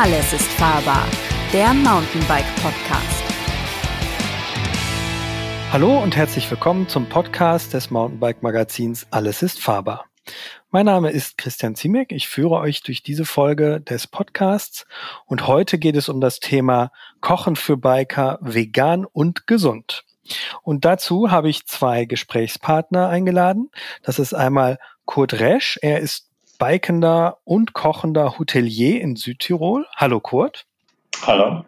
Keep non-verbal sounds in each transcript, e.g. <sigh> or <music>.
Alles ist fahrbar, der Mountainbike Podcast. Hallo und herzlich willkommen zum Podcast des Mountainbike Magazins Alles ist fahrbar. Mein Name ist Christian Ziemek. Ich führe euch durch diese Folge des Podcasts und heute geht es um das Thema Kochen für Biker vegan und gesund. Und dazu habe ich zwei Gesprächspartner eingeladen. Das ist einmal Kurt Resch. Er ist bikender und kochender Hotelier in Südtirol. Hallo Kurt. Hallo.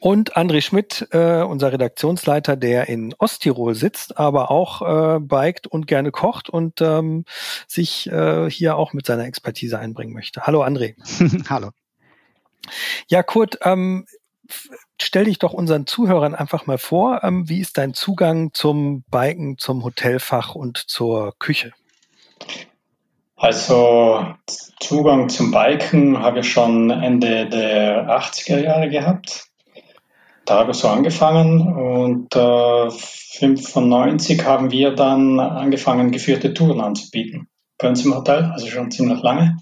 Und André Schmidt, äh, unser Redaktionsleiter, der in Osttirol sitzt, aber auch äh, biked und gerne kocht und ähm, sich äh, hier auch mit seiner Expertise einbringen möchte. Hallo André. <laughs> Hallo. Ja, Kurt, ähm, stell dich doch unseren Zuhörern einfach mal vor. Ähm, wie ist dein Zugang zum Biken, zum Hotelfach und zur Küche? Also Zugang zum Biken habe ich schon Ende der 80er Jahre gehabt. Da habe ich so angefangen und äh, 95 haben wir dann angefangen, geführte Touren anzubieten bei uns im Hotel, also schon ziemlich lange.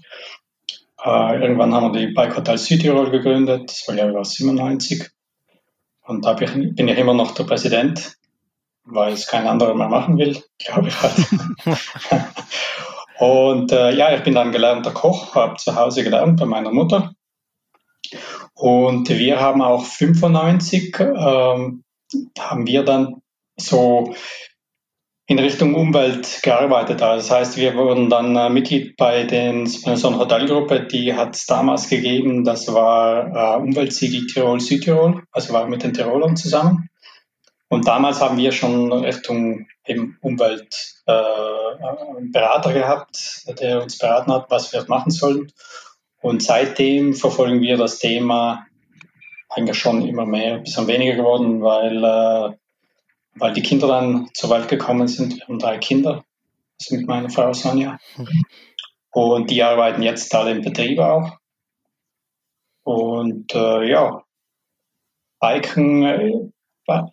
Äh, irgendwann haben wir die Bike Hotel Südtirol gegründet, das war glaube ich 97. Und da bin ich, bin ich immer noch der Präsident, weil es kein anderer mehr machen will, glaube ich halt. <laughs> <laughs> Und äh, ja, ich bin dann gelernter Koch, habe zu Hause gelernt bei meiner Mutter. Und wir haben auch 95, ähm, haben wir dann so in Richtung Umwelt gearbeitet. Also das heißt, wir wurden dann äh, Mitglied bei, den, einer Hotelgruppe, die hat es damals gegeben, das war äh, Umweltsiegel Tirol Südtirol, also war mit den Tirolern zusammen. Und damals haben wir schon Richtung eben Umweltberater äh, gehabt, der uns beraten hat, was wir machen sollen. Und seitdem verfolgen wir das Thema eigentlich schon immer mehr, ein bisschen weniger geworden, weil, äh, weil die Kinder dann zur Welt gekommen sind. Wir haben drei Kinder, das mit meiner Frau Sonja. Und die arbeiten jetzt alle im Betrieb auch. Und äh, ja, Biken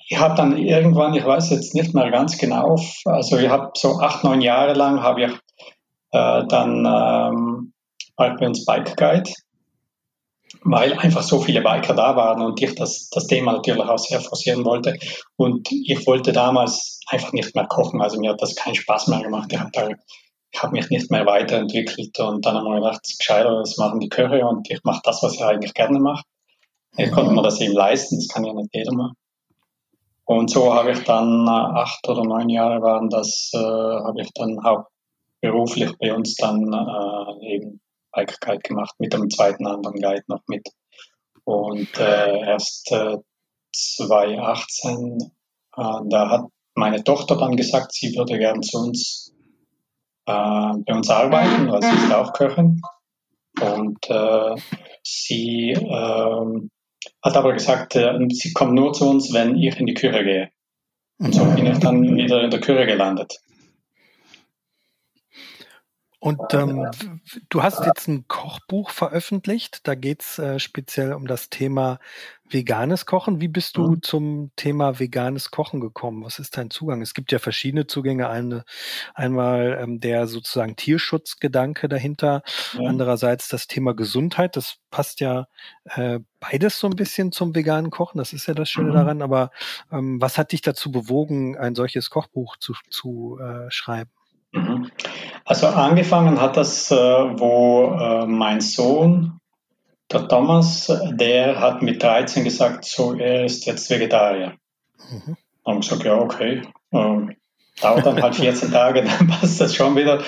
ich habe dann irgendwann, ich weiß jetzt nicht mehr ganz genau, also ich habe so acht, neun Jahre lang habe ich äh, dann ähm, bei uns Bike Guide, weil einfach so viele Biker da waren und ich das, das Thema natürlich auch sehr forcieren wollte. Und ich wollte damals einfach nicht mehr kochen, also mir hat das keinen Spaß mehr gemacht. Ich habe habe mich nicht mehr weiterentwickelt und dann haben wir gedacht, es ist gescheiter, das machen die Köche und ich mache das, was ich eigentlich gerne mache. Ich konnte mir das eben leisten, das kann ja nicht jeder machen. Und so habe ich dann acht oder neun Jahre waren das, äh, habe ich dann auch beruflich bei uns dann äh, eben Bike Guide gemacht mit einem zweiten anderen Guide noch mit. Und äh, erst äh, 2018, äh, da hat meine Tochter dann gesagt, sie würde gern zu uns äh, bei uns arbeiten, weil sie ist auch Köchin. Und äh, sie äh, hat aber gesagt, äh, sie kommt nur zu uns, wenn ich in die Küche gehe. Und so bin ich dann wieder in der Küche gelandet. Und ähm, du hast jetzt ein Kochbuch veröffentlicht. Da geht's äh, speziell um das Thema veganes Kochen. Wie bist du mhm. zum Thema veganes Kochen gekommen? Was ist dein Zugang? Es gibt ja verschiedene Zugänge. Eine, einmal ähm, der sozusagen Tierschutzgedanke dahinter. Ja. Andererseits das Thema Gesundheit. Das passt ja äh, beides so ein bisschen zum veganen Kochen. Das ist ja das Schöne mhm. daran. Aber ähm, was hat dich dazu bewogen, ein solches Kochbuch zu, zu äh, schreiben? Mhm. Also angefangen hat das, äh, wo äh, mein Sohn, der Thomas, der hat mit 13 gesagt, so er ist jetzt Vegetarier. Mhm. Und ich gesagt, ja, okay. Ähm, dauert dann halt 14 Tage, <laughs> dann passt das schon wieder.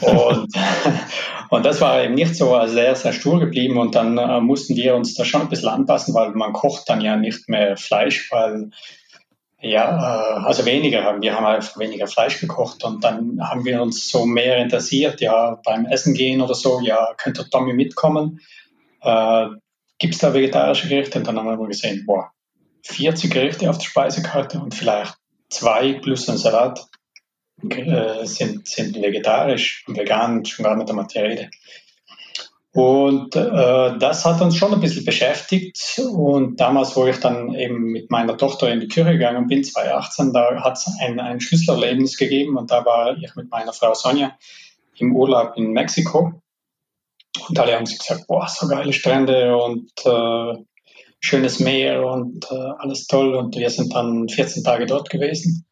Und, <laughs> und das war eben nicht so, also er ist sehr stur geblieben und dann äh, mussten wir uns da schon ein bisschen anpassen, weil man kocht dann ja nicht mehr Fleisch, weil ja, äh, also weniger haben. Wir haben einfach weniger Fleisch gekocht und dann haben wir uns so mehr interessiert, ja, beim Essen gehen oder so, ja, könnte Tommy mitkommen? Äh, Gibt es da vegetarische Gerichte? Und dann haben wir gesehen, boah, 40 Gerichte auf der Speisekarte und vielleicht zwei plus ein Salat äh, sind, sind vegetarisch und vegan, schon gar nicht einmal die Rede. Und äh, das hat uns schon ein bisschen beschäftigt. Und damals, wo ich dann eben mit meiner Tochter in die Kirche gegangen bin, 2018, da hat es ein, ein Schlüsselerlebnis gegeben. Und da war ich mit meiner Frau Sonja im Urlaub in Mexiko. Und alle haben gesagt, boah, so geile Strände und äh, schönes Meer und äh, alles toll. Und wir sind dann 14 Tage dort gewesen.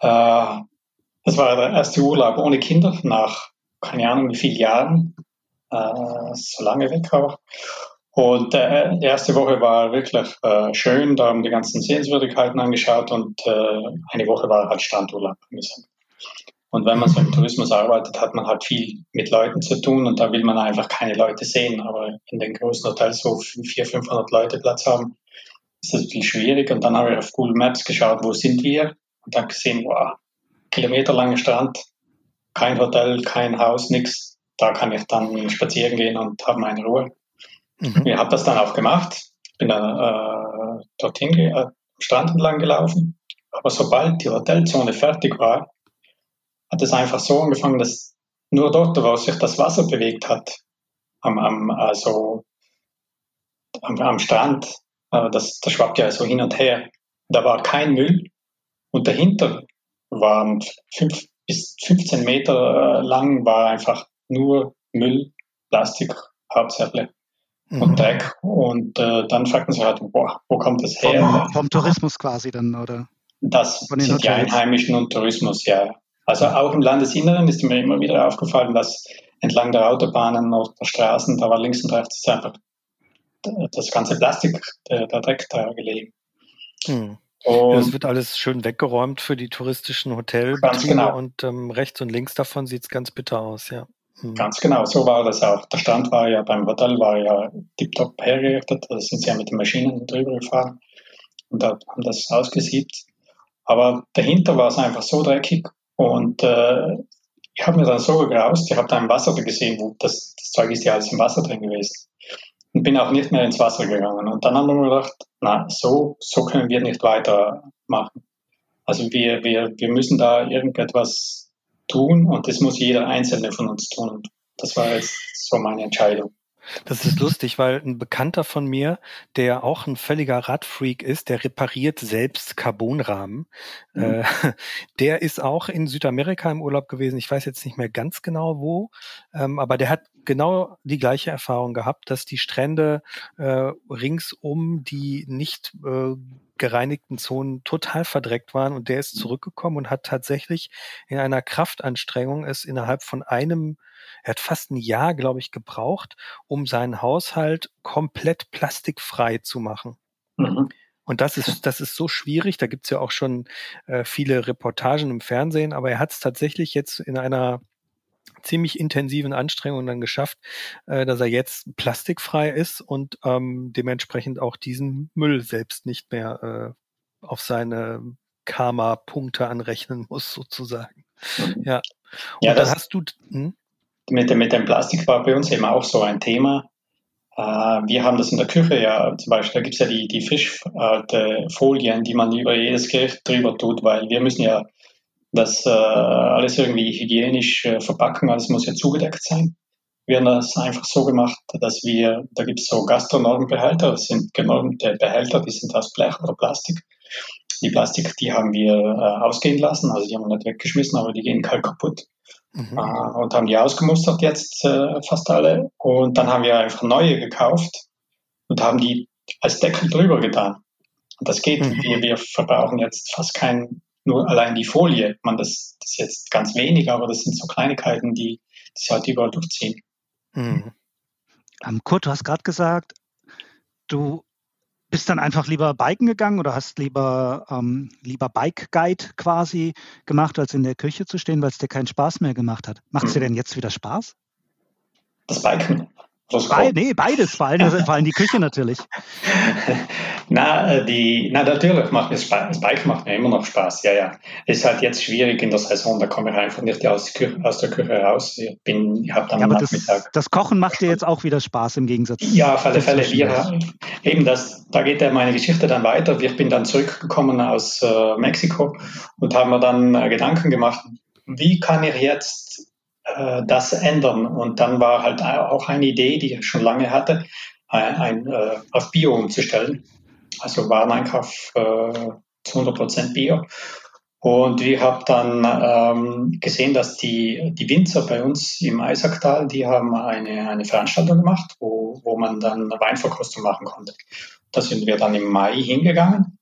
Äh, das war der erste Urlaub ohne Kinder nach keine Ahnung wie vielen Jahren. Äh, so lange weg auch. Und äh, die erste Woche war wirklich äh, schön, da haben die ganzen Sehenswürdigkeiten angeschaut und äh, eine Woche war halt Strandurlaub angesagt. Und wenn man so im Tourismus arbeitet, hat man halt viel mit Leuten zu tun und da will man einfach keine Leute sehen. Aber in den großen Hotels, wo 400, 500 Leute Platz haben, ist das viel schwierig. Und dann habe ich auf Google Maps geschaut, wo sind wir? Und dann gesehen, wow, kilometerlanger Strand, kein Hotel, kein Haus, nichts. Da kann ich dann spazieren gehen und habe meine Ruhe. Mhm. Ich habe das dann auch gemacht, bin dann äh, dorthin äh, Strand entlang gelaufen. Aber sobald die Hotelzone fertig war, hat es einfach so angefangen, dass nur dort, wo sich das Wasser bewegt hat, am, am, also am, am Strand, äh, das, das schwappt ja so hin und her, da war kein Müll und dahinter waren fünf bis 15 Meter äh, lang, war einfach nur Müll, Plastik hauptsächlich mhm. und Dreck. Und äh, dann fragt man sich halt, boah, wo kommt das her? Vom, vom Tourismus quasi dann, oder? Das sind Hotels. die Einheimischen und Tourismus, ja. Also auch im Landesinneren ist mir immer wieder aufgefallen, dass entlang der Autobahnen oder der Straßen, da war links und rechts einfach das ganze Plastik, der, der Dreck da gelegen. Hm. Und das wird alles schön weggeräumt für die touristischen Hotelbetriebe genau. und ähm, rechts und links davon sieht es ganz bitter aus, ja. Hm. Ganz genau, so war das auch. Der Stand war ja beim Hotel war ja tiptop hergerichtet, da sind sie ja mit den Maschinen drüber gefahren und haben das ausgesiebt. Aber dahinter war es einfach so dreckig und äh, ich habe mir dann so gegraust, ich habe da im Wasser gesehen, wo das, das Zeug ist ja alles im Wasser drin gewesen. Und bin auch nicht mehr ins Wasser gegangen. Und dann haben wir gedacht, na, so, so können wir nicht weitermachen. Also wir, wir, wir müssen da irgendetwas tun und das muss jeder Einzelne von uns tun. Und das war jetzt so meine Entscheidung. Das ist lustig, weil ein Bekannter von mir, der auch ein völliger Radfreak ist, der repariert selbst Carbonrahmen. Mhm. Äh, <laughs> der ist auch in Südamerika im Urlaub gewesen. Ich weiß jetzt nicht mehr ganz genau wo, ähm, aber der hat genau die gleiche Erfahrung gehabt, dass die Strände äh, ringsum die nicht äh, gereinigten Zonen total verdreckt waren und der ist mhm. zurückgekommen und hat tatsächlich in einer Kraftanstrengung es innerhalb von einem er hat fast ein Jahr, glaube ich, gebraucht, um seinen Haushalt komplett plastikfrei zu machen. Mhm. Und das ist, das ist so schwierig. Da gibt's ja auch schon äh, viele Reportagen im Fernsehen, aber er hat es tatsächlich jetzt in einer ziemlich intensiven Anstrengung dann geschafft, äh, dass er jetzt plastikfrei ist und ähm, dementsprechend auch diesen Müll selbst nicht mehr äh, auf seine Karma-Punkte anrechnen muss, sozusagen. Mhm. Ja. Und ja, dann hast du. Hm? mit, mit dem Plastik war bei uns eben auch so ein Thema. Äh, wir haben das in der Küche ja, zum Beispiel, da gibt es ja die, die Fischfolien, die man über jedes Gericht drüber tut, weil wir müssen ja das äh, alles irgendwie hygienisch äh, verpacken, alles muss ja zugedeckt sein. Wir haben das einfach so gemacht, dass wir, da gibt es so Gastronormbehälter, das sind genormte Behälter, die sind aus Blech oder Plastik. Die Plastik, die haben wir äh, ausgehen lassen, also die haben wir nicht weggeschmissen, aber die gehen kalt kaputt. Mhm. Äh, und haben die ausgemustert jetzt äh, fast alle. Und dann haben wir einfach neue gekauft und haben die als Deckel drüber getan. Und das geht. Mhm. Wir, wir verbrauchen jetzt fast kein, nur allein die Folie. Man, das, das ist jetzt ganz wenig, aber das sind so Kleinigkeiten, die, die sich halt überall durchziehen. Mhm. Ähm, Kurt, du hast gerade gesagt, du bist dann einfach lieber biken gegangen oder hast lieber, ähm, lieber Bike Guide quasi gemacht, als in der Küche zu stehen, weil es dir keinen Spaß mehr gemacht hat. Macht es dir hm. denn jetzt wieder Spaß? Das Biken. Be nee, beides, vor allem, vor allem die Küche natürlich. <laughs> na, äh, die, na, natürlich macht mir Spaß. Das Bike macht mir immer noch Spaß, ja, ja. Es ist halt jetzt schwierig in der Saison, da komme ich einfach nicht aus, aus der Küche raus. Ich bin, ich habe dann ja, aber Nachmittag. Das, das, Kochen macht dir jetzt auch wieder Spaß im Gegensatz. Ja, auf alle Fälle. Wir, eben das, da geht ja meine Geschichte dann weiter. Ich bin dann zurückgekommen aus äh, Mexiko und haben mir dann äh, Gedanken gemacht, wie kann ich jetzt äh, das ändern. Und dann war halt auch eine Idee, die ich schon lange hatte, ein, ein äh, auf Bio umzustellen. Also Wareneinkauf äh, zu 100% Bio. Und wir haben dann ähm, gesehen, dass die, die Winzer bei uns im Eisacktal, die haben eine, eine Veranstaltung gemacht, wo, wo man dann Weinverkostung machen konnte. Da sind wir dann im Mai hingegangen.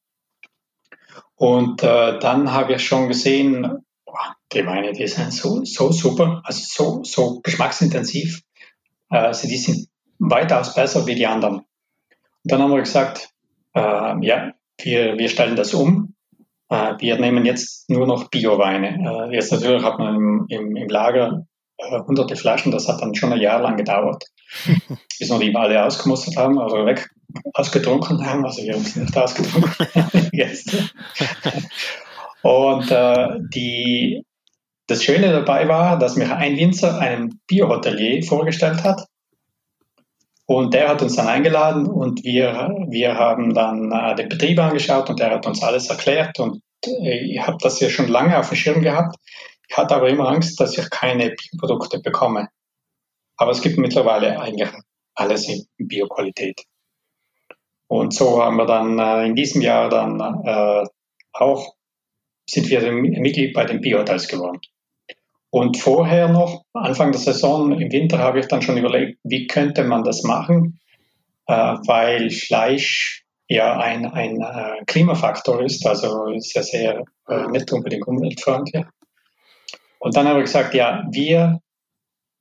Und äh, dann habe ich schon gesehen, boah, die Weine, die sind so, so super, also so, so geschmacksintensiv. Also die sind weitaus besser wie die anderen. Und dann haben wir gesagt, äh, ja, wir, wir stellen das um äh, wir nehmen jetzt nur noch Bio-Weine. Äh, jetzt natürlich hat man im, im, im Lager äh, hunderte Flaschen, das hat dann schon ein Jahr lang gedauert, <laughs> bis wir die alle ausgemustert haben, also weg ausgetrunken haben, also wir haben sie nicht ausgetrunken. <laughs> <laughs> Und äh, die, das Schöne dabei war, dass mir ein Winzer einen Bio-Hotelier vorgestellt hat. Und der hat uns dann eingeladen und wir, wir haben dann äh, den Betrieb angeschaut und der hat uns alles erklärt und äh, ich habe das ja schon lange auf dem Schirm gehabt. Ich hatte aber immer Angst, dass ich keine Bioprodukte bekomme. Aber es gibt mittlerweile eigentlich alles in Bioqualität. Und so haben wir dann äh, in diesem Jahr dann äh, auch sind wir Mitglied bei den Biohotels geworden. Und vorher noch, Anfang der Saison, im Winter, habe ich dann schon überlegt, wie könnte man das machen, äh, weil Fleisch ja ein, ein äh, Klimafaktor ist, also ist ja sehr äh, nicht unbedingt umweltfreundlich. Und dann habe ich gesagt, ja, wir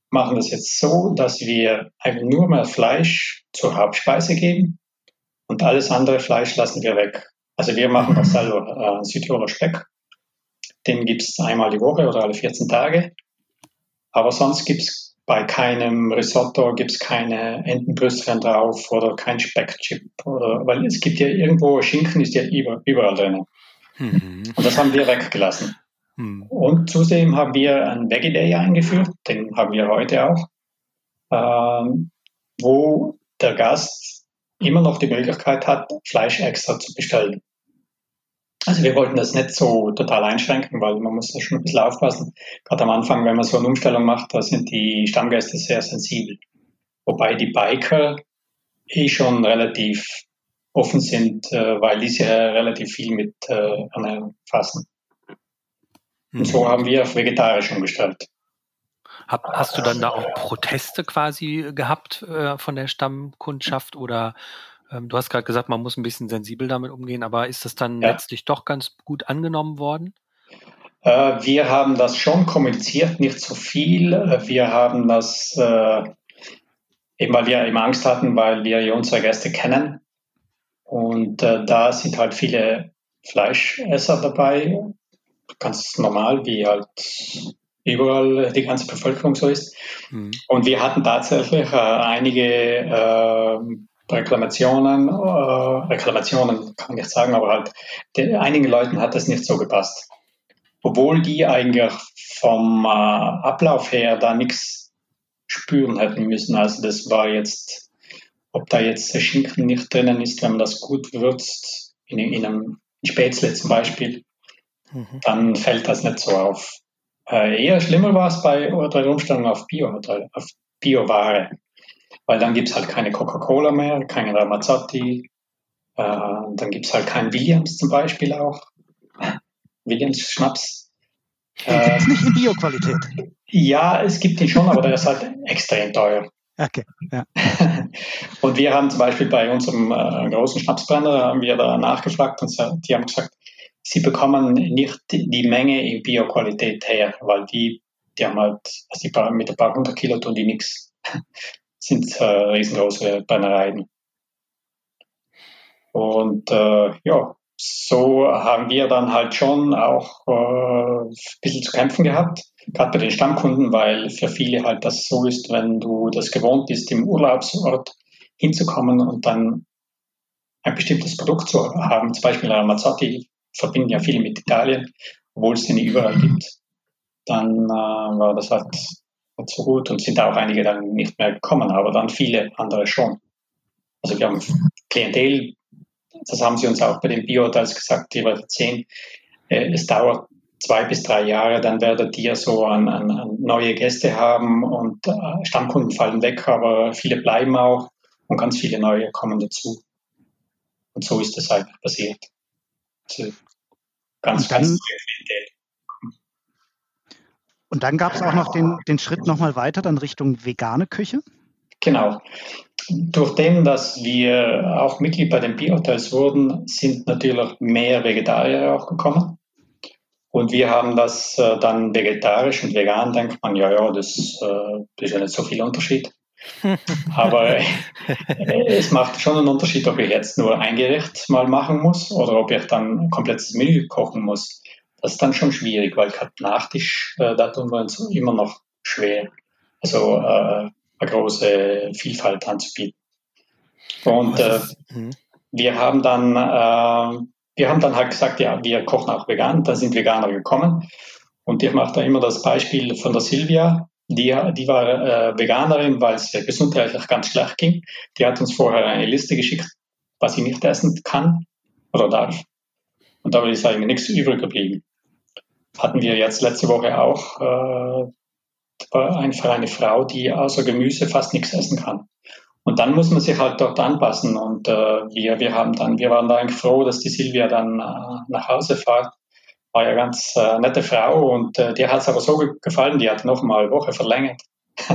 machen das jetzt so, dass wir einfach nur mehr Fleisch zur Hauptspeise geben und alles andere Fleisch lassen wir weg. Also wir machen das selber, äh, Südtiroler Speck. Den gibt es einmal die Woche oder alle 14 Tage. Aber sonst gibt es bei keinem Risotto gibt es keine Entenbrüstchen drauf oder kein Speckchip. Oder, weil es gibt ja irgendwo, Schinken ist ja überall drin. Mhm. Und das haben wir weggelassen. Mhm. Und zudem haben wir ein Veggie Day eingeführt, den haben wir heute auch, ähm, wo der Gast immer noch die Möglichkeit hat, Fleisch extra zu bestellen. Also wir wollten das nicht so total einschränken, weil man muss da schon ein bisschen aufpassen. Gerade am Anfang, wenn man so eine Umstellung macht, da sind die Stammgäste sehr sensibel. Wobei die Biker eh schon relativ offen sind, äh, weil die sich relativ viel mit äh, Ernährung fassen. Und so mhm. haben wir auf vegetarisch umgestellt. hast du dann da auch Proteste quasi gehabt äh, von der Stammkundschaft oder ähm, du hast gerade gesagt, man muss ein bisschen sensibel damit umgehen, aber ist das dann ja. letztlich doch ganz gut angenommen worden? Äh, wir haben das schon kommuniziert, nicht so viel. Äh, wir haben das, äh, eben weil wir immer Angst hatten, weil wir ja unsere Gäste kennen. Und äh, da sind halt viele Fleischesser dabei, ganz normal, wie halt überall die ganze Bevölkerung so ist. Mhm. Und wir hatten tatsächlich äh, einige äh, Reklamationen, äh, Reklamationen kann man nicht sagen, aber halt den, einigen Leuten hat das nicht so gepasst. Obwohl die eigentlich vom äh, Ablauf her da nichts spüren hätten müssen. Also das war jetzt, ob da jetzt der Schinken nicht drinnen ist, wenn man das gut würzt, in, in einem Spätzle zum Beispiel, mhm. dann fällt das nicht so auf. Äh, eher schlimmer war es bei der Umstellung auf Bio, auf Bioware weil dann gibt es halt keine Coca-Cola mehr, keine Ramazzotti, äh, dann gibt es halt keinen Williams zum Beispiel auch. Williams Schnaps. Den gibt es nicht in Bio-Qualität. Ja, es gibt ihn schon, aber der ist halt extrem teuer. Okay, ja. <laughs> und wir haben zum Beispiel bei unserem äh, großen Schnapsbrenner haben wir da nachgefragt und die haben gesagt, sie bekommen nicht die Menge in Bio-Qualität her, weil die, die haben halt, also die mit ein paar hundert Kilo tun die nichts sind äh, riesengroße Brennereien. Und äh, ja, so haben wir dann halt schon auch äh, ein bisschen zu kämpfen gehabt, gerade bei den Stammkunden, weil für viele halt das so ist, wenn du das gewohnt bist, im Urlaubsort hinzukommen und dann ein bestimmtes Produkt zu haben, zum Beispiel Ramazzotti, verbinden ja viele mit Italien, obwohl es den überall gibt, dann äh, war das halt nicht so gut und sind auch einige dann nicht mehr gekommen, aber dann viele andere schon. Also wir haben Klientel, das haben sie uns auch bei den Bio-Hotels gesagt, die wir sehen, äh, es dauert zwei bis drei Jahre, dann werdet ihr so an, an, an neue Gäste haben und äh, Stammkunden fallen weg, aber viele bleiben auch und ganz viele neue kommen dazu. Und so ist das einfach passiert. Also ganz, und ganz Und dann gab es auch noch den, den Schritt nochmal weiter, dann Richtung vegane Küche? Genau. Durch den, dass wir auch Mitglied bei den Biohotels wurden, sind natürlich mehr Vegetarier auch gekommen. Und wir haben das äh, dann vegetarisch und vegan, denkt man, ja, ja, das, äh, ist ja nicht so viel Unterschied. <laughs> Aber äh, es macht schon einen Unterschied, ob ich jetzt nur ein Gericht mal machen muss oder ob ich dann ein komplettes Menü kochen muss. Das ist dann schon schwierig, weil gerade Nachtisch, äh, da tun wir uns immer noch schwer. Also äh, eine große Vielfalt anzubieten. Und äh, mhm. wir haben dann äh, wir haben dann halt gesagt, ja, wir kochen auch vegan. Da sind Veganer gekommen. Und ich mache da immer das Beispiel von der Silvia. Die, die war äh, Veganerin, weil es gesundheitlich ganz schlecht ging. Die hat uns vorher eine Liste geschickt, was sie nicht essen kann oder darf. Und da ist eigentlich nichts übrig geblieben. Hatten wir jetzt letzte Woche auch äh, einfach eine Frau, die außer Gemüse fast nichts essen kann. Und dann muss man sich halt dort anpassen. Und äh, wir, wir haben dann, wir waren da eigentlich froh, dass die Silvia dann äh, nach Hause fährt. War ja ganz äh, nette Frau und äh, dir hat es aber so gefallen, die hat noch mal eine Woche verlängert. <laughs>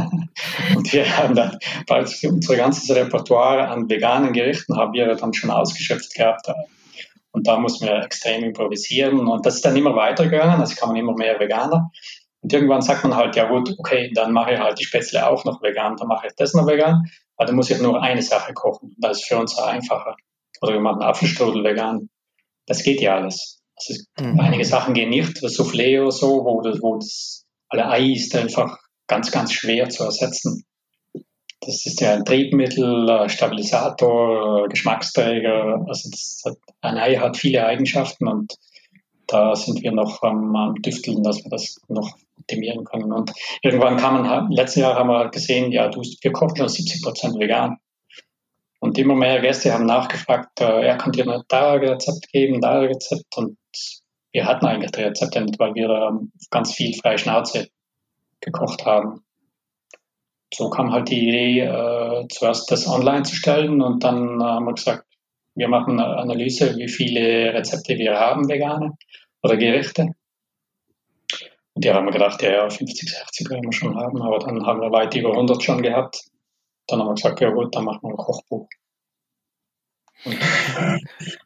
und wir haben dann bald unser ganzes Repertoire an veganen Gerichten haben wir dann schon ausgeschöpft gehabt. Und da muss man extrem improvisieren. Und das ist dann immer weitergegangen. Also kann man immer mehr Veganer. Und irgendwann sagt man halt, ja gut, okay, dann mache ich halt die Spätzle auch noch vegan, dann mache ich das noch vegan, weil dann muss ich nur eine Sache kochen. Das ist für uns einfacher. Oder wir machen Apfelstrudel vegan. Das geht ja alles. Also mhm. Einige Sachen gehen nicht, das Soufflé oder so, wo das, wo das alle Ei ist einfach ganz, ganz schwer zu ersetzen. Das ist ja ein Triebmittel, Stabilisator, Geschmacksträger. Also das, ein Ei hat viele Eigenschaften und da sind wir noch am, am Düfteln, dass wir das noch optimieren können. Und irgendwann kam man, letztes Jahr haben wir gesehen, ja, du, wir kochen schon 70 Prozent vegan. Und immer mehr Gäste haben nachgefragt, äh, er kann dir da ein Rezept geben, da ein Rezept. Und wir hatten eigentlich die Rezepte nicht, weil wir da ganz viel freie Schnauze gekocht haben. So kam halt die Idee, äh, zuerst das online zu stellen und dann äh, haben wir gesagt, wir machen eine Analyse, wie viele Rezepte wir haben, vegane oder Gerichte. Und die haben wir gedacht, ja, ja, 50, 60 werden wir schon haben, aber dann haben wir weit über 100 schon gehabt. Dann haben wir gesagt, ja gut, dann machen wir ein Kochbuch.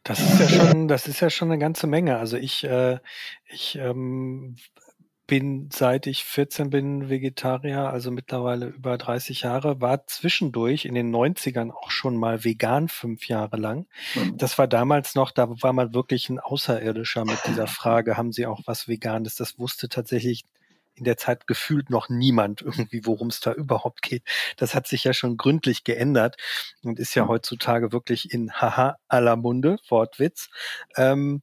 Das ist ja schon, das ist ja schon eine ganze Menge. Also ich, äh, ich ähm, bin, seit ich 14 bin, Vegetarier, also mittlerweile über 30 Jahre, war zwischendurch in den 90ern auch schon mal vegan fünf Jahre lang. Mhm. Das war damals noch, da war man wirklich ein Außerirdischer mit dieser Frage, haben Sie auch was Veganes? Das wusste tatsächlich in der Zeit gefühlt noch niemand irgendwie, worum es da überhaupt geht. Das hat sich ja schon gründlich geändert und ist ja mhm. heutzutage wirklich in Haha aller Munde, Wortwitz. Ähm,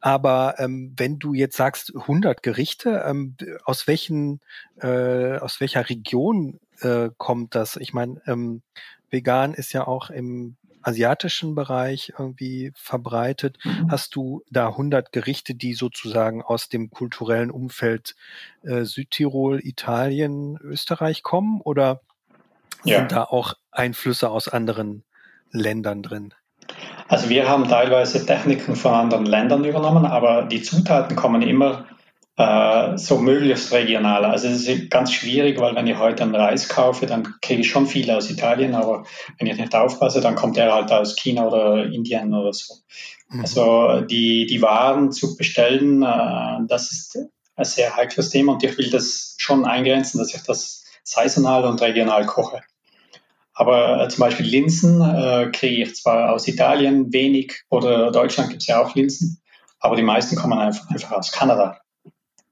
aber ähm, wenn du jetzt sagst 100 Gerichte, ähm, aus welchen, äh, aus welcher Region äh, kommt das? Ich meine, ähm, vegan ist ja auch im asiatischen Bereich irgendwie verbreitet. Mhm. Hast du da 100 Gerichte, die sozusagen aus dem kulturellen Umfeld äh, Südtirol, Italien, Österreich kommen? Oder ja. sind da auch Einflüsse aus anderen Ländern drin? Also wir haben teilweise Techniken von anderen Ländern übernommen, aber die Zutaten kommen immer äh, so möglichst regional. Also es ist ganz schwierig, weil wenn ich heute einen Reis kaufe, dann kriege ich schon viele aus Italien, aber wenn ich nicht aufpasse, dann kommt der halt aus China oder Indien oder so. Mhm. Also die, die Waren zu bestellen, äh, das ist ein sehr heikles Thema und ich will das schon eingrenzen, dass ich das saisonal und regional koche. Aber äh, zum Beispiel Linsen äh, kriege ich zwar aus Italien wenig oder Deutschland gibt es ja auch Linsen, aber die meisten kommen einfach, einfach aus Kanada.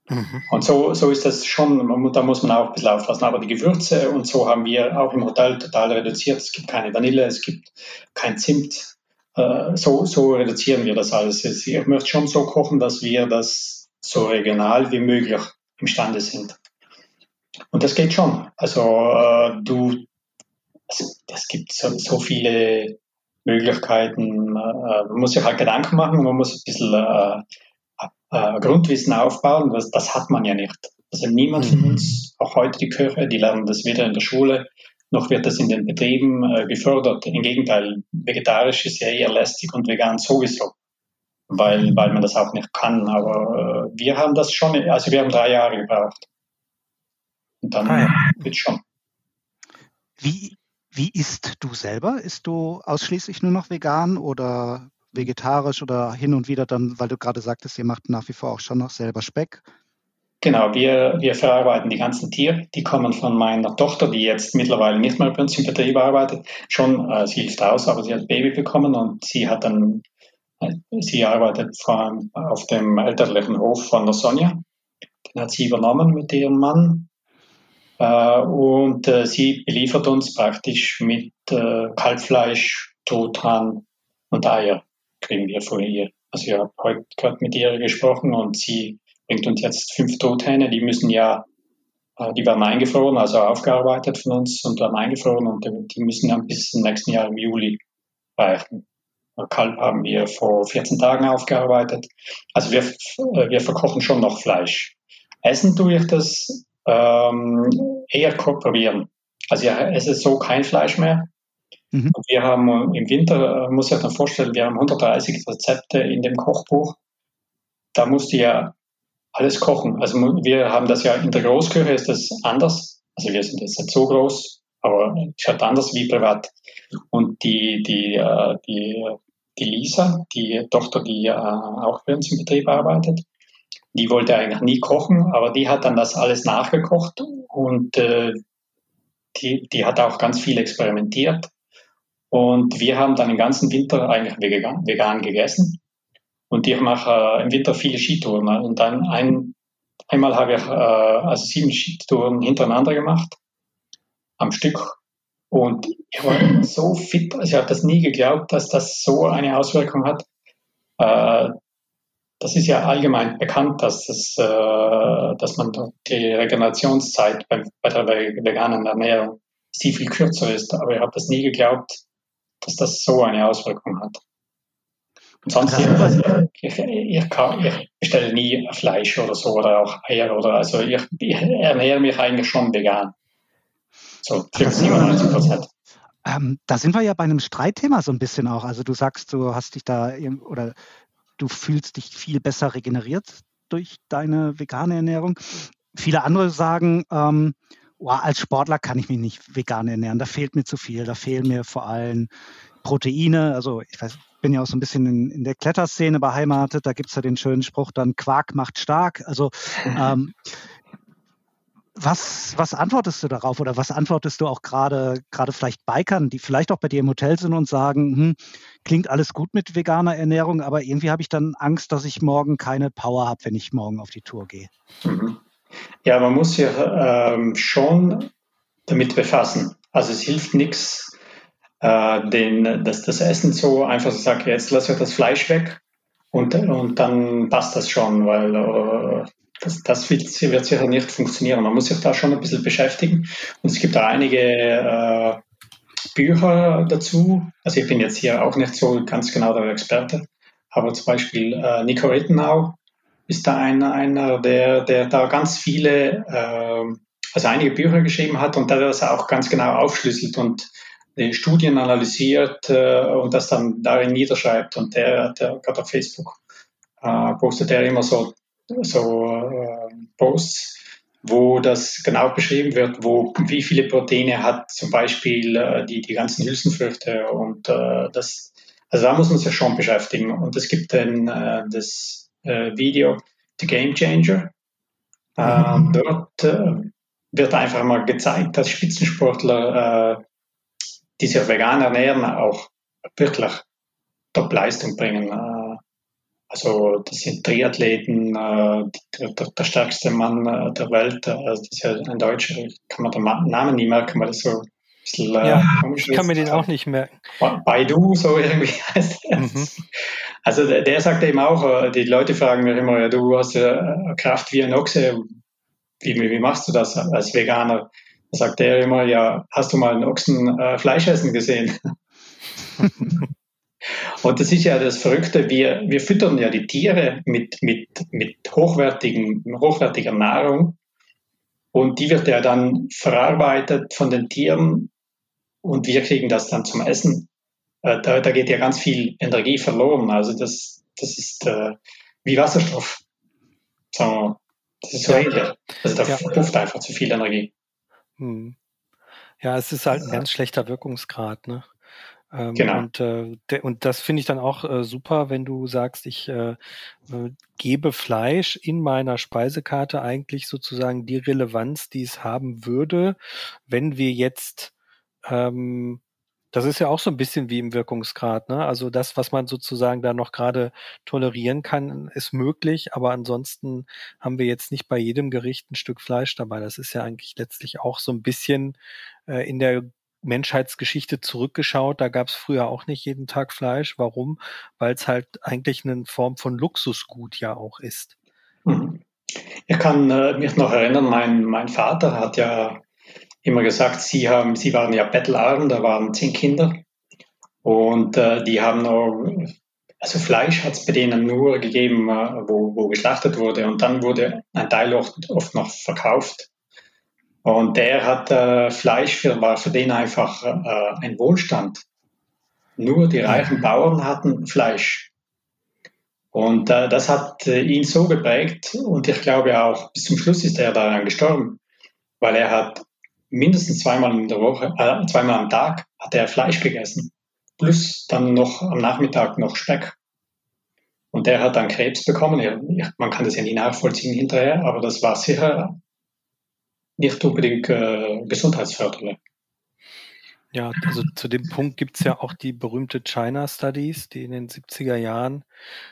Mhm. Und so, so ist das schon, da muss man auch ein bisschen aufpassen. Aber die Gewürze und so haben wir auch im Hotel total reduziert. Es gibt keine Vanille, es gibt kein Zimt. Äh, so, so reduzieren wir das alles. Ich möchte schon so kochen, dass wir das so regional wie möglich imstande sind. Und das geht schon. Also äh, du es, es gibt so, so viele Möglichkeiten. Äh, man muss sich halt Gedanken machen, man muss ein bisschen äh, äh, Grundwissen aufbauen. Das, das hat man ja nicht. Also niemand von mhm. uns, auch heute die Köche, die lernen das weder in der Schule, noch wird das in den Betrieben äh, gefördert. Im Gegenteil, vegetarisch ist ja eher lästig und vegan sowieso, weil, weil man das auch nicht kann. Aber äh, wir haben das schon, also wir haben drei Jahre gebraucht, Und dann ah, ja. schon. Wie, wie isst du selber? Isst du ausschließlich nur noch vegan oder vegetarisch oder hin und wieder dann, weil du gerade sagtest, ihr macht nach wie vor auch schon noch selber Speck? Genau, wir, wir verarbeiten die ganzen Tiere. Die kommen von meiner Tochter, die jetzt mittlerweile nicht mehr bei uns im Betrieb arbeitet. Schon, äh, sie hilft aus, aber sie hat Baby bekommen und sie hat dann, äh, sie arbeitet vor allem auf dem elterlichen Hof von der Sonja. Den hat sie übernommen mit ihrem Mann. Äh, und äh, sie beliefert uns praktisch mit äh, Kalbfleisch, Truthahn und Eier kriegen wir von ihr. Also ich habe heute gerade mit ihr gesprochen und sie bringt uns jetzt fünf Tothähne, die müssen ja, die werden eingefroren, also aufgearbeitet von uns und werden eingefroren und die müssen dann bis zum nächsten Jahr im Juli reichen. Kalb haben wir vor 14 Tagen aufgearbeitet. Also wir, wir verkochen schon noch Fleisch. Essen tue ich das ähm, eher probieren. Also ja, es ist so kein Fleisch mehr. Mhm. wir haben im Winter, äh, muss ich dann vorstellen, wir haben 130 Rezepte in dem Kochbuch. Da musst du ja alles kochen. Also wir haben das ja in der Großküche ist das anders. Also wir sind jetzt nicht so groß, aber es halt anders wie privat. Und die, die, äh, die, die Lisa, die Tochter, die äh, auch bei uns im Betrieb arbeitet, die wollte eigentlich nie kochen, aber die hat dann das alles nachgekocht und äh, die, die hat auch ganz viel experimentiert. Und wir haben dann den ganzen Winter eigentlich vegan, vegan gegessen. Und ich mache äh, im Winter viele Skitouren. Und dann ein, einmal habe ich äh, also sieben Skitouren hintereinander gemacht, am Stück. Und ich war so fit, also ich habe das nie geglaubt, dass das so eine Auswirkung hat. Äh, das ist ja allgemein bekannt, dass, das, äh, dass man die Regenerationszeit bei, bei der veganen Ernährung viel, viel kürzer ist. Aber ich habe das nie geglaubt, dass das so eine Auswirkung hat. Und sonst, ich, ich, kann, ich bestelle nie Fleisch oder so oder auch Eier oder also ich, ich ernähre mich eigentlich schon vegan. So 97 Prozent. Ähm, da sind wir ja bei einem Streitthema so ein bisschen auch. Also du sagst, du hast dich da oder du fühlst dich viel besser regeneriert durch deine vegane Ernährung. Viele andere sagen, ähm, oh, als Sportler kann ich mich nicht vegan ernähren, da fehlt mir zu viel, da fehlen mir vor allem Proteine. Also ich weiß, bin ja auch so ein bisschen in, in der Kletterszene beheimatet, da gibt es ja den schönen Spruch dann, Quark macht stark. Also <laughs> ähm, was, was antwortest du darauf oder was antwortest du auch gerade gerade vielleicht Bikern, die vielleicht auch bei dir im Hotel sind und sagen, hm, klingt alles gut mit veganer Ernährung, aber irgendwie habe ich dann Angst, dass ich morgen keine Power habe, wenn ich morgen auf die Tour gehe. Mhm. Ja, man muss sich ähm, schon damit befassen. Also es hilft nichts, äh, das, das Essen so einfach zu sagen, jetzt lasse ich das Fleisch weg und, und dann passt das schon, weil äh, das, das wird, wird, sicher nicht funktionieren. Man muss sich da schon ein bisschen beschäftigen. Und es gibt da einige äh, Bücher dazu. Also ich bin jetzt hier auch nicht so ganz genau der Experte, aber zum Beispiel äh, Nico Rittenau ist da einer, einer der, der da ganz viele, äh, also einige Bücher geschrieben hat und der das auch ganz genau aufschlüsselt und die Studien analysiert äh, und das dann darin niederschreibt. Und der, der gerade auf Facebook äh, postet er immer so so äh, Posts, wo das genau beschrieben wird, wo wie viele Proteine hat zum Beispiel äh, die, die ganzen Hülsenfrüchte und äh, das, also da muss man sich schon beschäftigen. Und es gibt dann äh, das äh, Video The Game Changer. Äh, mhm. dort äh, wird einfach mal gezeigt, dass Spitzensportler, die sich vegan ernähren, auch wirklich Top-Leistung bringen. Also das sind Triathleten, äh, der, der, stärkste Mann äh, der Welt, äh, also das ist ja ein Deutscher, kann man den Namen nie merken, weil das so ein bisschen ja, Ich kann mir den auch nicht merken. Baidu, so irgendwie <laughs> heißt er. Mhm. Also der, der, sagt eben auch, die Leute fragen mich immer, ja, du hast ja Kraft wie ein Ochse, wie, wie machst du das als Veganer? Da sagt er immer, ja, hast du mal einen Ochsen äh, Fleisch essen gesehen? <laughs> <laughs> Und das ist ja das Verrückte, wir, wir füttern ja die Tiere mit, mit, mit hochwertigen, hochwertiger Nahrung und die wird ja dann verarbeitet von den Tieren und wir kriegen das dann zum Essen. Äh, da, da geht ja ganz viel Energie verloren. Also das, das ist äh, wie Wasserstoff. So, Das ist so ja. ähnlich. Also da ja. verpufft einfach zu viel Energie. Hm. Ja, es ist halt ein ganz schlechter Wirkungsgrad, ne? Ähm, genau. Und, äh, de, und das finde ich dann auch äh, super, wenn du sagst, ich äh, äh, gebe Fleisch in meiner Speisekarte eigentlich sozusagen die Relevanz, die es haben würde, wenn wir jetzt ähm, das ist ja auch so ein bisschen wie im Wirkungsgrad. Ne? Also das, was man sozusagen da noch gerade tolerieren kann, ist möglich, aber ansonsten haben wir jetzt nicht bei jedem Gericht ein Stück Fleisch dabei. Das ist ja eigentlich letztlich auch so ein bisschen äh, in der Menschheitsgeschichte zurückgeschaut, da gab es früher auch nicht jeden Tag Fleisch. Warum? Weil es halt eigentlich eine Form von Luxusgut ja auch ist. Mhm. Ich kann äh, mich noch erinnern, mein, mein Vater hat ja immer gesagt, sie, haben, sie waren ja bettelarm, da waren zehn Kinder und äh, die haben noch, also Fleisch hat es bei denen nur gegeben, äh, wo, wo geschlachtet wurde und dann wurde ein Teil oft, oft noch verkauft. Und der hat äh, Fleisch für, war für den einfach äh, ein Wohlstand. Nur die reichen Bauern hatten Fleisch. Und äh, das hat äh, ihn so geprägt und ich glaube auch bis zum Schluss ist er daran gestorben, weil er hat mindestens zweimal in der Woche, äh, zweimal am Tag hat er Fleisch gegessen. Plus dann noch am Nachmittag noch Speck. Und der hat dann Krebs bekommen. Man kann das ja nie nachvollziehen hinterher, aber das war sicher nicht unbedingt äh, gesundheitsförderlich. Ja, also zu dem Punkt gibt es ja auch die berühmte China Studies, die in den 70er Jahren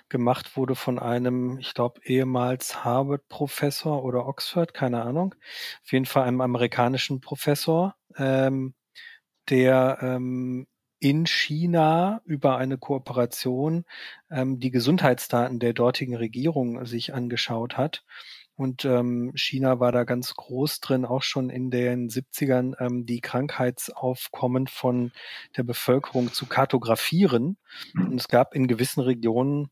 gemacht wurde von einem, ich glaube, ehemals Harvard-Professor oder Oxford, keine Ahnung, auf jeden Fall einem amerikanischen Professor, ähm, der ähm, in China über eine Kooperation ähm, die Gesundheitsdaten der dortigen Regierung sich angeschaut hat und ähm, China war da ganz groß drin, auch schon in den 70ern, ähm, die Krankheitsaufkommen von der Bevölkerung zu kartografieren. Und es gab in gewissen Regionen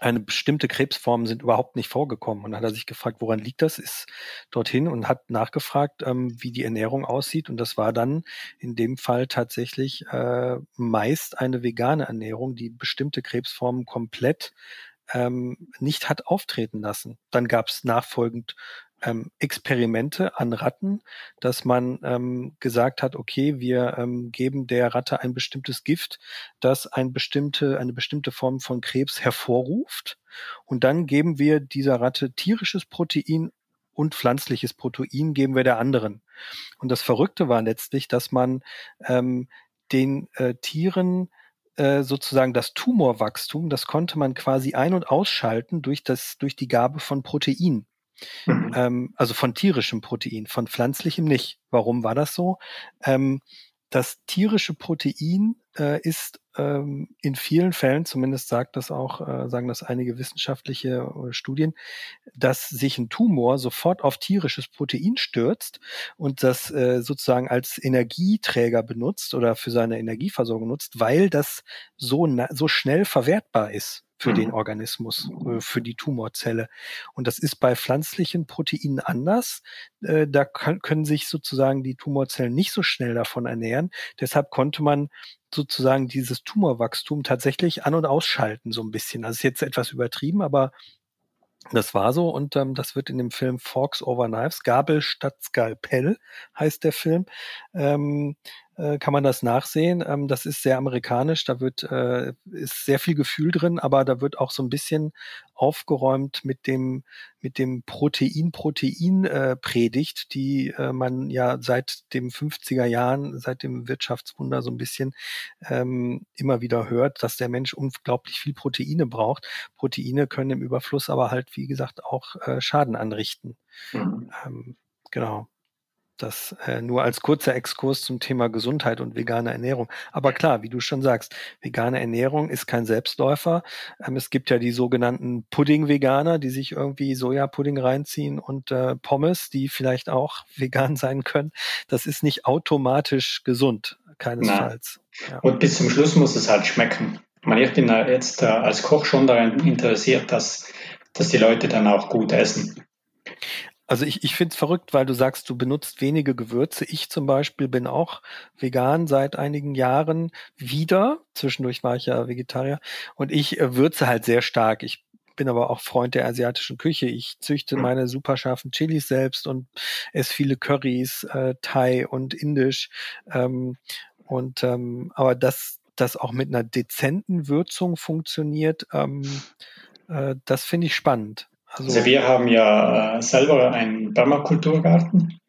eine bestimmte Krebsformen sind überhaupt nicht vorgekommen. Und dann hat er sich gefragt, woran liegt das? Ist dorthin und hat nachgefragt, ähm, wie die Ernährung aussieht. Und das war dann in dem Fall tatsächlich äh, meist eine vegane Ernährung, die bestimmte Krebsformen komplett ähm, nicht hat auftreten lassen. Dann gab es nachfolgend ähm, Experimente an Ratten, dass man ähm, gesagt hat, okay, wir ähm, geben der Ratte ein bestimmtes Gift, das ein bestimmte, eine bestimmte Form von Krebs hervorruft. Und dann geben wir dieser Ratte tierisches Protein und pflanzliches Protein geben wir der anderen. Und das Verrückte war letztlich, dass man ähm, den äh, Tieren äh, sozusagen das Tumorwachstum, das konnte man quasi ein- und ausschalten durch das, durch die Gabe von Protein. Mhm. Ähm, also von tierischem Protein, von pflanzlichem nicht. Warum war das so? Ähm, das tierische Protein äh, ist ähm, in vielen Fällen, zumindest sagt das auch, äh, sagen das einige wissenschaftliche äh, Studien, dass sich ein Tumor sofort auf tierisches Protein stürzt und das äh, sozusagen als Energieträger benutzt oder für seine Energieversorgung nutzt, weil das so, so schnell verwertbar ist für mhm. den Organismus, äh, für die Tumorzelle. Und das ist bei pflanzlichen Proteinen anders. Äh, da können sich sozusagen die Tumorzellen nicht so schnell davon ernähren. Deshalb konnte man sozusagen dieses Tumorwachstum tatsächlich an- und ausschalten, so ein bisschen. Das ist jetzt etwas übertrieben, aber das war so und ähm, das wird in dem Film Forks over Knives, Gabel statt Skalpell heißt der Film. Ähm, äh, kann man das nachsehen. Ähm, das ist sehr amerikanisch, da wird äh, ist sehr viel Gefühl drin, aber da wird auch so ein bisschen aufgeräumt mit dem mit dem Protein Protein äh, die äh, man ja seit dem 50er Jahren, seit dem Wirtschaftswunder so ein bisschen ähm, immer wieder hört, dass der Mensch unglaublich viel Proteine braucht. Proteine können im Überfluss aber halt wie gesagt auch äh, Schaden anrichten. Mhm. Ähm, genau. Das äh, nur als kurzer Exkurs zum Thema Gesundheit und vegane Ernährung. Aber klar, wie du schon sagst, vegane Ernährung ist kein Selbstläufer. Ähm, es gibt ja die sogenannten Pudding-Veganer, die sich irgendwie Sojapudding reinziehen und äh, Pommes, die vielleicht auch <laughs> vegan sein können. Das ist nicht automatisch gesund, keinesfalls. Ja. Und bis zum Schluss muss es halt schmecken. Ich bin jetzt äh, als Koch schon daran interessiert, dass, dass die Leute dann auch gut essen. Also ich, ich finde es verrückt, weil du sagst, du benutzt wenige Gewürze. Ich zum Beispiel bin auch vegan seit einigen Jahren wieder. Zwischendurch war ich ja Vegetarier und ich äh, würze halt sehr stark. Ich bin aber auch Freund der asiatischen Küche. Ich züchte meine super scharfen Chilis selbst und esse viele Currys, äh, Thai und Indisch. Ähm, und ähm, aber dass das auch mit einer dezenten Würzung funktioniert, ähm, äh, das finde ich spannend. Also, also, wir haben ja äh, selber einen Permakulturgarten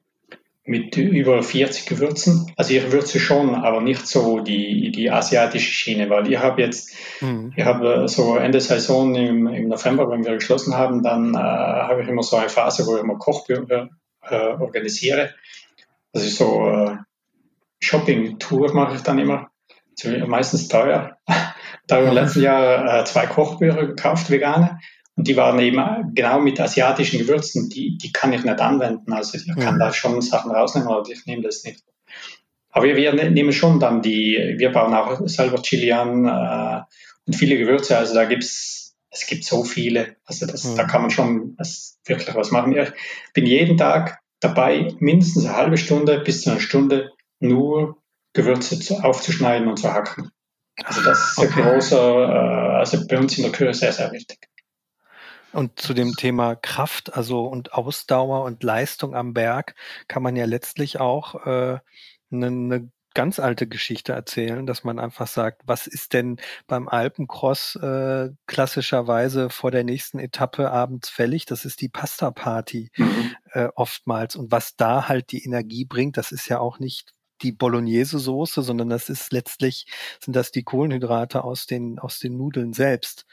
mit über 40 Gewürzen. Also ich würze schon, aber nicht so die, die asiatische Schiene, weil ich habe jetzt, mhm. ich habe so Ende Saison im, im November, wenn wir geschlossen haben, dann äh, habe ich immer so eine Phase, wo ich immer Kochbücher äh, organisiere. Also so äh, Shopping-Tour mache ich dann immer. meistens teuer. <laughs> da habe ich im letzten Jahr äh, zwei Kochbücher gekauft, vegane. Und die waren eben genau mit asiatischen Gewürzen, die, die kann ich nicht anwenden. Also ich kann mhm. da schon Sachen rausnehmen, aber ich nehme das nicht. Aber wir, wir nehmen schon dann die, wir bauen auch selber Chili an äh, und viele Gewürze. Also da gibt's, es gibt so viele. Also das, mhm. da kann man schon das, wirklich was machen. Ich bin jeden Tag dabei, mindestens eine halbe Stunde bis zu einer Stunde nur Gewürze zu, aufzuschneiden und zu hacken. Also das ist okay. ein großer, äh, also bei uns in der Küche sehr, sehr wichtig. Und zu dem Thema Kraft, also und Ausdauer und Leistung am Berg kann man ja letztlich auch äh, eine, eine ganz alte Geschichte erzählen, dass man einfach sagt, was ist denn beim Alpencross äh, klassischerweise vor der nächsten Etappe abends fällig? Das ist die Pasta-Party mhm. äh, oftmals. Und was da halt die Energie bringt, das ist ja auch nicht die Bolognese-Soße, sondern das ist letztlich, sind das die Kohlenhydrate aus den, aus den Nudeln selbst.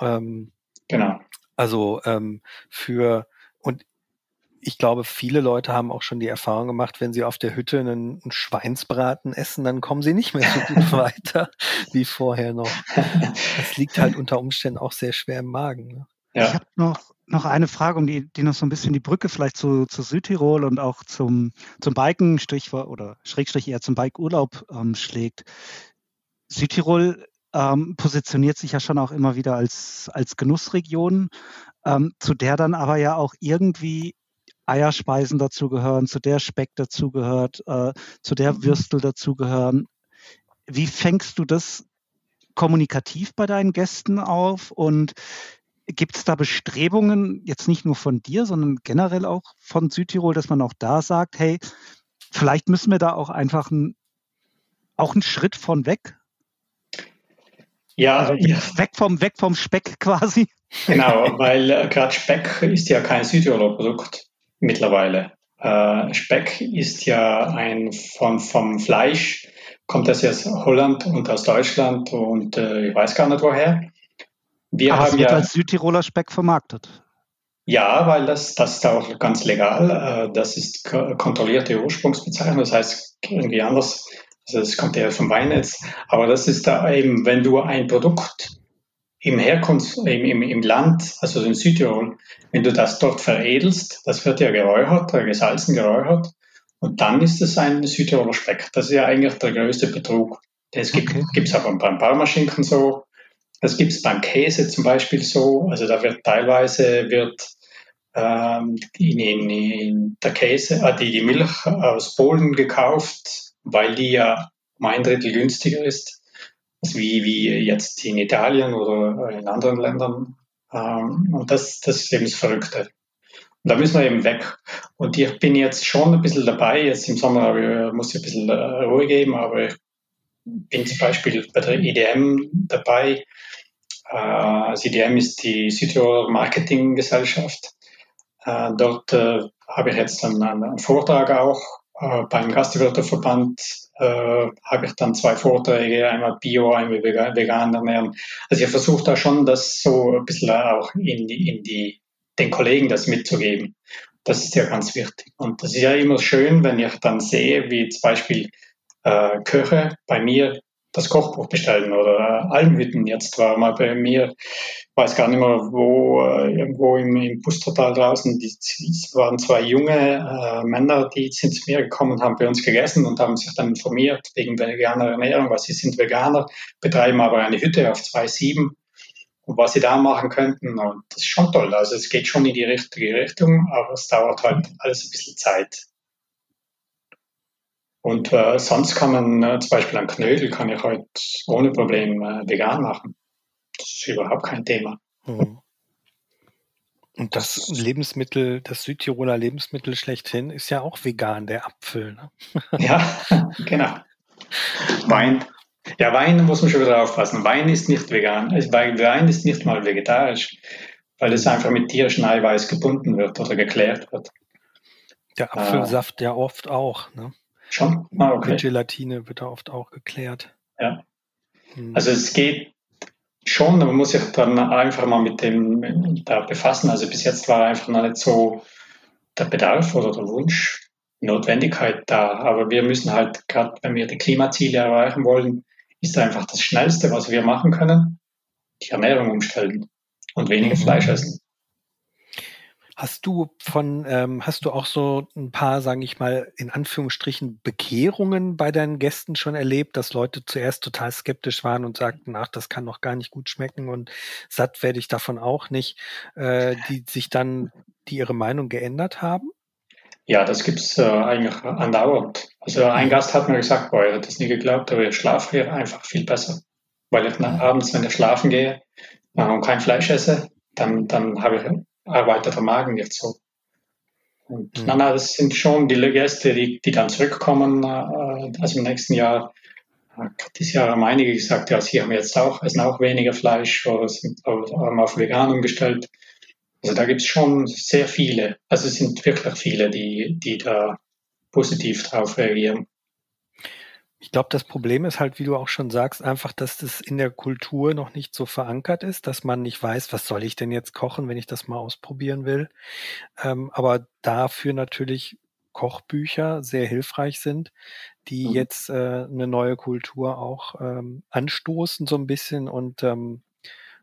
Ähm, genau. Also ähm, für und ich glaube, viele Leute haben auch schon die Erfahrung gemacht, wenn sie auf der Hütte einen, einen Schweinsbraten essen, dann kommen sie nicht mehr so gut <laughs> weiter wie vorher noch. Das liegt halt unter Umständen auch sehr schwer im Magen. Ne? Ja. Ich habe noch, noch eine Frage, um die, die noch so ein bisschen die Brücke vielleicht zu, zu Südtirol und auch zum, zum Biken, Strich oder Schrägstrich eher zum Bike-Urlaub ähm, schlägt. Südtirol ähm, positioniert sich ja schon auch immer wieder als, als Genussregion, ähm, zu der dann aber ja auch irgendwie Eierspeisen dazugehören, zu der Speck dazugehört, äh, zu der mhm. Würstel dazugehören. Wie fängst du das kommunikativ bei deinen Gästen auf und gibt es da Bestrebungen, jetzt nicht nur von dir, sondern generell auch von Südtirol, dass man auch da sagt, hey, vielleicht müssen wir da auch einfach ein, auch einen Schritt von weg ja, also <laughs> weg, vom, weg vom Speck quasi. Genau, weil äh, gerade Speck ist ja kein Südtiroler Produkt mittlerweile. Äh, Speck ist ja ein von, vom Fleisch, kommt das aus Holland und aus Deutschland und äh, ich weiß gar nicht woher. Wir Aber haben es wird ja, als Südtiroler Speck vermarktet. Ja, weil das, das ist auch ganz legal. Äh, das ist kontrollierte Ursprungsbezeichnung, das heißt irgendwie anders also das kommt ja vom Weinnetz. Aber das ist da eben, wenn du ein Produkt im Herkunfts, im, im, im Land, also in Südtirol, wenn du das dort veredelst, das wird ja geräuchert, gesalzen, geräuchert, und dann ist es ein Südtiroler Speck. Das ist ja eigentlich der größte Betrug. Das gibt es okay. auch beim Parmaschinken so. Das gibt es beim Käse zum Beispiel so. Also da wird teilweise wird ähm, in, in, in der Käse, äh, die, die Milch aus Polen gekauft, weil die ja um ein Drittel günstiger ist, wie, wie jetzt in Italien oder in anderen Ländern. Ähm, und das, das ist eben das Verrückte. Und da müssen wir eben weg. Und ich bin jetzt schon ein bisschen dabei. Jetzt im Sommer muss ich ein bisschen äh, Ruhe geben, aber ich bin zum Beispiel bei der IDM dabei. Äh, also IDM ist die Südtiroler Marketinggesellschaft. Äh, dort habe ich jetzt einen, Vortrag auch beim Gastwirteverband äh, habe ich dann zwei Vorträge, einmal Bio, einmal vegan ernähren. Also ich versuche da schon, das so ein bisschen auch in die, in die, den Kollegen das mitzugeben. Das ist ja ganz wichtig. Und das ist ja immer schön, wenn ich dann sehe, wie zum Beispiel äh, Köche bei mir das Kochbuch bestellen oder äh, Almhütten. Jetzt war mal bei mir, weiß gar nicht mehr wo, äh, irgendwo im, im Pustertal draußen, die, waren zwei junge äh, Männer, die sind zu mir gekommen und haben bei uns gegessen und haben sich dann informiert wegen veganer Ernährung, was sie sind Veganer, betreiben aber eine Hütte auf 2,7 und was sie da machen könnten. Und das ist schon toll. Also es geht schon in die richtige Richtung, aber es dauert halt alles ein bisschen Zeit. Und äh, sonst kann man äh, zum Beispiel ein Knödel kann ich heute ohne Problem äh, vegan machen. Das ist überhaupt kein Thema. Mhm. Und das Lebensmittel, das Südtiroler Lebensmittel schlechthin ist ja auch vegan, der Apfel. Ne? <laughs> Ja, genau. Wein. Ja, Wein muss man schon wieder aufpassen. Wein ist nicht vegan. Wein ist nicht mal vegetarisch, weil es einfach mit tierischen Eiweiß gebunden wird oder geklärt wird. Der Apfelsaft äh, ja oft auch. Ne? Schon? Ah, okay. Mit Gelatine wird da oft auch geklärt. Ja. Hm. Also es geht schon, man muss sich dann einfach mal mit dem da befassen. Also bis jetzt war einfach noch nicht so der Bedarf oder der Wunsch, Notwendigkeit da. Aber wir müssen halt, gerade wenn wir die Klimaziele erreichen wollen, ist einfach das Schnellste, was wir machen können, die Ernährung umstellen und weniger mhm. Fleisch essen. Hast du von, ähm, hast du auch so ein paar, sage ich mal, in Anführungsstrichen Bekehrungen bei deinen Gästen schon erlebt, dass Leute zuerst total skeptisch waren und sagten, ach, das kann doch gar nicht gut schmecken und satt werde ich davon auch nicht, äh, die sich dann, die ihre Meinung geändert haben? Ja, das gibt's äh, eigentlich andauernd. Also ein Gast hat mir gesagt, boah, er hat das nie geglaubt, aber ich schlafe hier einfach viel besser. Weil ich nach, abends, wenn ich schlafen gehe äh, und kein Fleisch esse, dann, dann habe ich arbeitet der Magen nicht so. Und mhm. nein, nein, das sind schon die Gäste, die, die dann zurückkommen, äh, also im nächsten Jahr. Dieses Jahr haben einige gesagt, ja, sie haben jetzt auch, essen auch weniger Fleisch oder sind haben auf vegan umgestellt. Also da gibt es schon sehr viele, also es sind wirklich viele, die, die da positiv drauf reagieren. Ich glaube, das Problem ist halt, wie du auch schon sagst, einfach, dass das in der Kultur noch nicht so verankert ist, dass man nicht weiß, was soll ich denn jetzt kochen, wenn ich das mal ausprobieren will. Ähm, aber dafür natürlich Kochbücher sehr hilfreich sind, die mhm. jetzt äh, eine neue Kultur auch ähm, anstoßen so ein bisschen und ähm,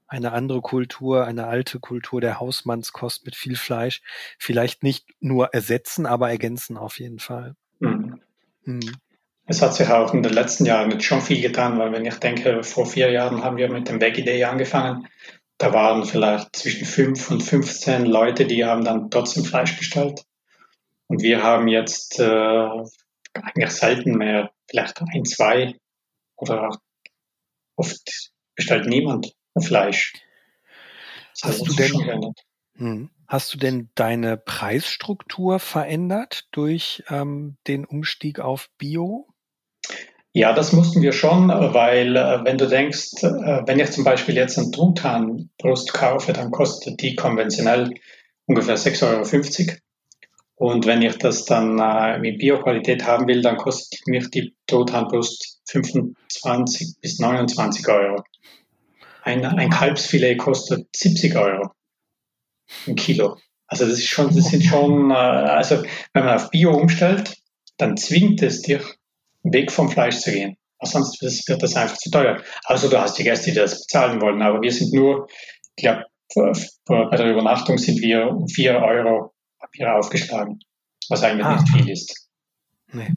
eine andere Kultur, eine alte Kultur der Hausmannskost mit viel Fleisch vielleicht nicht nur ersetzen, aber ergänzen auf jeden Fall. Mhm. Mhm. Es hat sich auch in den letzten Jahren jetzt schon viel getan, weil wenn ich denke, vor vier Jahren haben wir mit dem Veggie Day angefangen. Da waren vielleicht zwischen fünf und 15 Leute, die haben dann trotzdem Fleisch bestellt. Und wir haben jetzt äh, eigentlich selten mehr, vielleicht ein, zwei oder oft bestellt niemand Fleisch. Das hast du denn, hm, hast du denn deine Preisstruktur verändert durch ähm, den Umstieg auf Bio? Ja, das mussten wir schon, weil äh, wenn du denkst, äh, wenn ich zum Beispiel jetzt eine Truthahnbrust kaufe, dann kostet die konventionell ungefähr 6,50 Euro. Und wenn ich das dann äh, mit Bioqualität haben will, dann kostet mich die Truthahnbrust 25 bis 29 Euro. Ein, ein Kalbsfilet kostet 70 Euro ein Kilo. Also das ist schon, das sind schon, also wenn man auf Bio umstellt, dann zwingt es dich weg vom Fleisch zu gehen. Sonst wird das einfach zu teuer. Also du hast die Gäste, die das bezahlen wollen, aber wir sind nur, ich glaube, bei der Übernachtung sind wir um 4 Euro Papier aufgeschlagen, was eigentlich ah. nicht viel ist. Nee.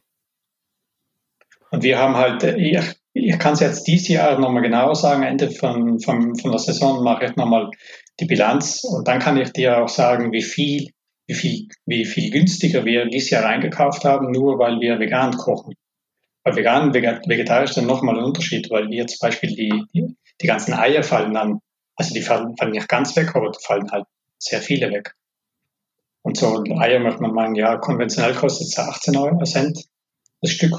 Und wir haben halt, ich, ich kann es jetzt dieses Jahr nochmal genauer sagen, Ende von, von, von der Saison mache ich nochmal die Bilanz und dann kann ich dir auch sagen, wie viel, wie viel, wie viel günstiger wir dieses Jahr eingekauft haben, nur weil wir vegan kochen. Bei vegan vegetarisch ist dann nochmal ein Unterschied, weil wir zum Beispiel die, die, die ganzen Eier fallen dann, also die fallen, fallen nicht ganz weg, aber fallen halt sehr viele weg. Und so Eier möchte man meinen, ja, konventionell kostet es 18 Euro, Cent das Stück,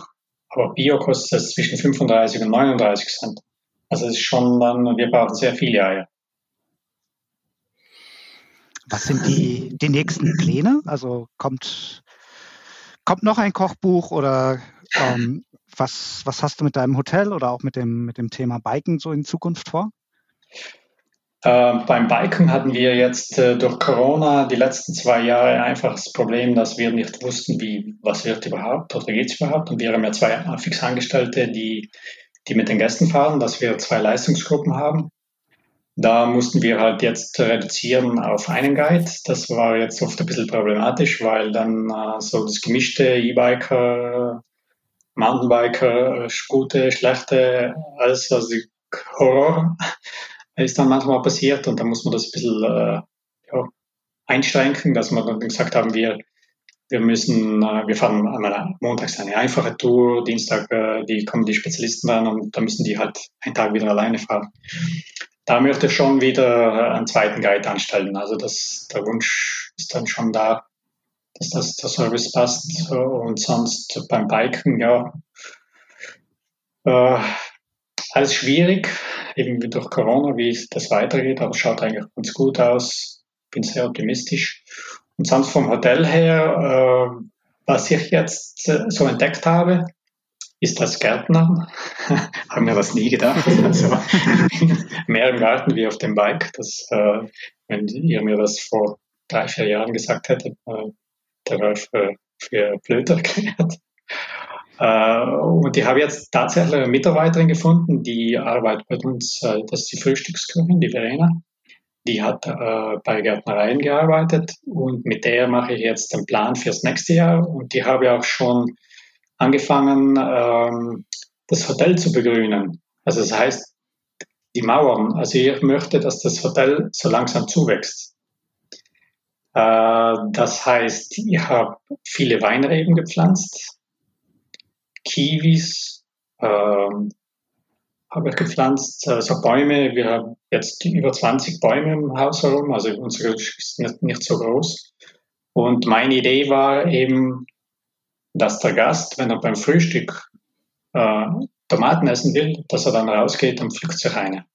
aber Bio kostet es zwischen 35 und 39 Cent. Also es ist schon dann, wir brauchen sehr viele Eier. Was sind die, die nächsten Pläne? Also kommt, kommt noch ein Kochbuch oder ähm, was, was hast du mit deinem Hotel oder auch mit dem, mit dem Thema Biken so in Zukunft vor? Äh, beim Biken hatten wir jetzt äh, durch Corona die letzten zwei Jahre einfach das Problem, dass wir nicht wussten, wie, was wird überhaupt oder geht es überhaupt. Und wir haben ja zwei Fixangestellte, die, die mit den Gästen fahren, dass wir zwei Leistungsgruppen haben. Da mussten wir halt jetzt reduzieren auf einen Guide. Das war jetzt oft ein bisschen problematisch, weil dann äh, so das gemischte E-Biker Mountainbiker, gute, schlechte, alles, also Horror <laughs> ist dann manchmal passiert und da muss man das ein bisschen äh, ja, einschränken, dass wir dann gesagt haben, wir, wir müssen, äh, wir fahren einmal montags eine einfache Tour, Dienstag, äh, die kommen die Spezialisten dann und da müssen die halt einen Tag wieder alleine fahren. da möchte ich schon wieder einen zweiten Guide anstellen. Also das, der Wunsch ist dann schon da, dass das der Service passt. Und sonst beim Biken, ja, äh, alles schwierig, eben durch Corona, wie das weitergeht, aber schaut eigentlich ganz gut aus. Bin sehr optimistisch. Und sonst vom Hotel her, äh, was ich jetzt äh, so entdeckt habe, ist das Gärtner. <laughs> Haben wir das nie gedacht. <laughs> Also, <laughs> mehr im Garten wie auf dem Bike. Das, äh, wenn ihr mir das vor drei, vier Jahren gesagt hättet, äh, der wäre für, für blöd erklärt. Äh, und ich habe jetzt tatsächlich eine Mitarbeiterin gefunden, die arbeitet bei uns, äh, das ist die Frühstücksköchin, die Verena. Die hat äh, bei Gärtnereien gearbeitet und mit der mache ich jetzt den Plan fürs nächste Jahr. Und die habe auch schon angefangen, ähm, das Hotel zu begrünen. Also das heißt, die Mauern. Also ich möchte, dass das Hotel so langsam zuwächst. Äh, das heißt, ich habe viele Weinreben gepflanzt, Kiwis äh, habe ich gepflanzt, also Bäume. Wir haben jetzt über 20 Bäume im Haus herum, also unsere ist nicht, nicht so groß. Und meine Idee war eben, dass der Gast, wenn er beim Frühstück äh, Tomaten essen will, dass er dann rausgeht und pflückt sich eine.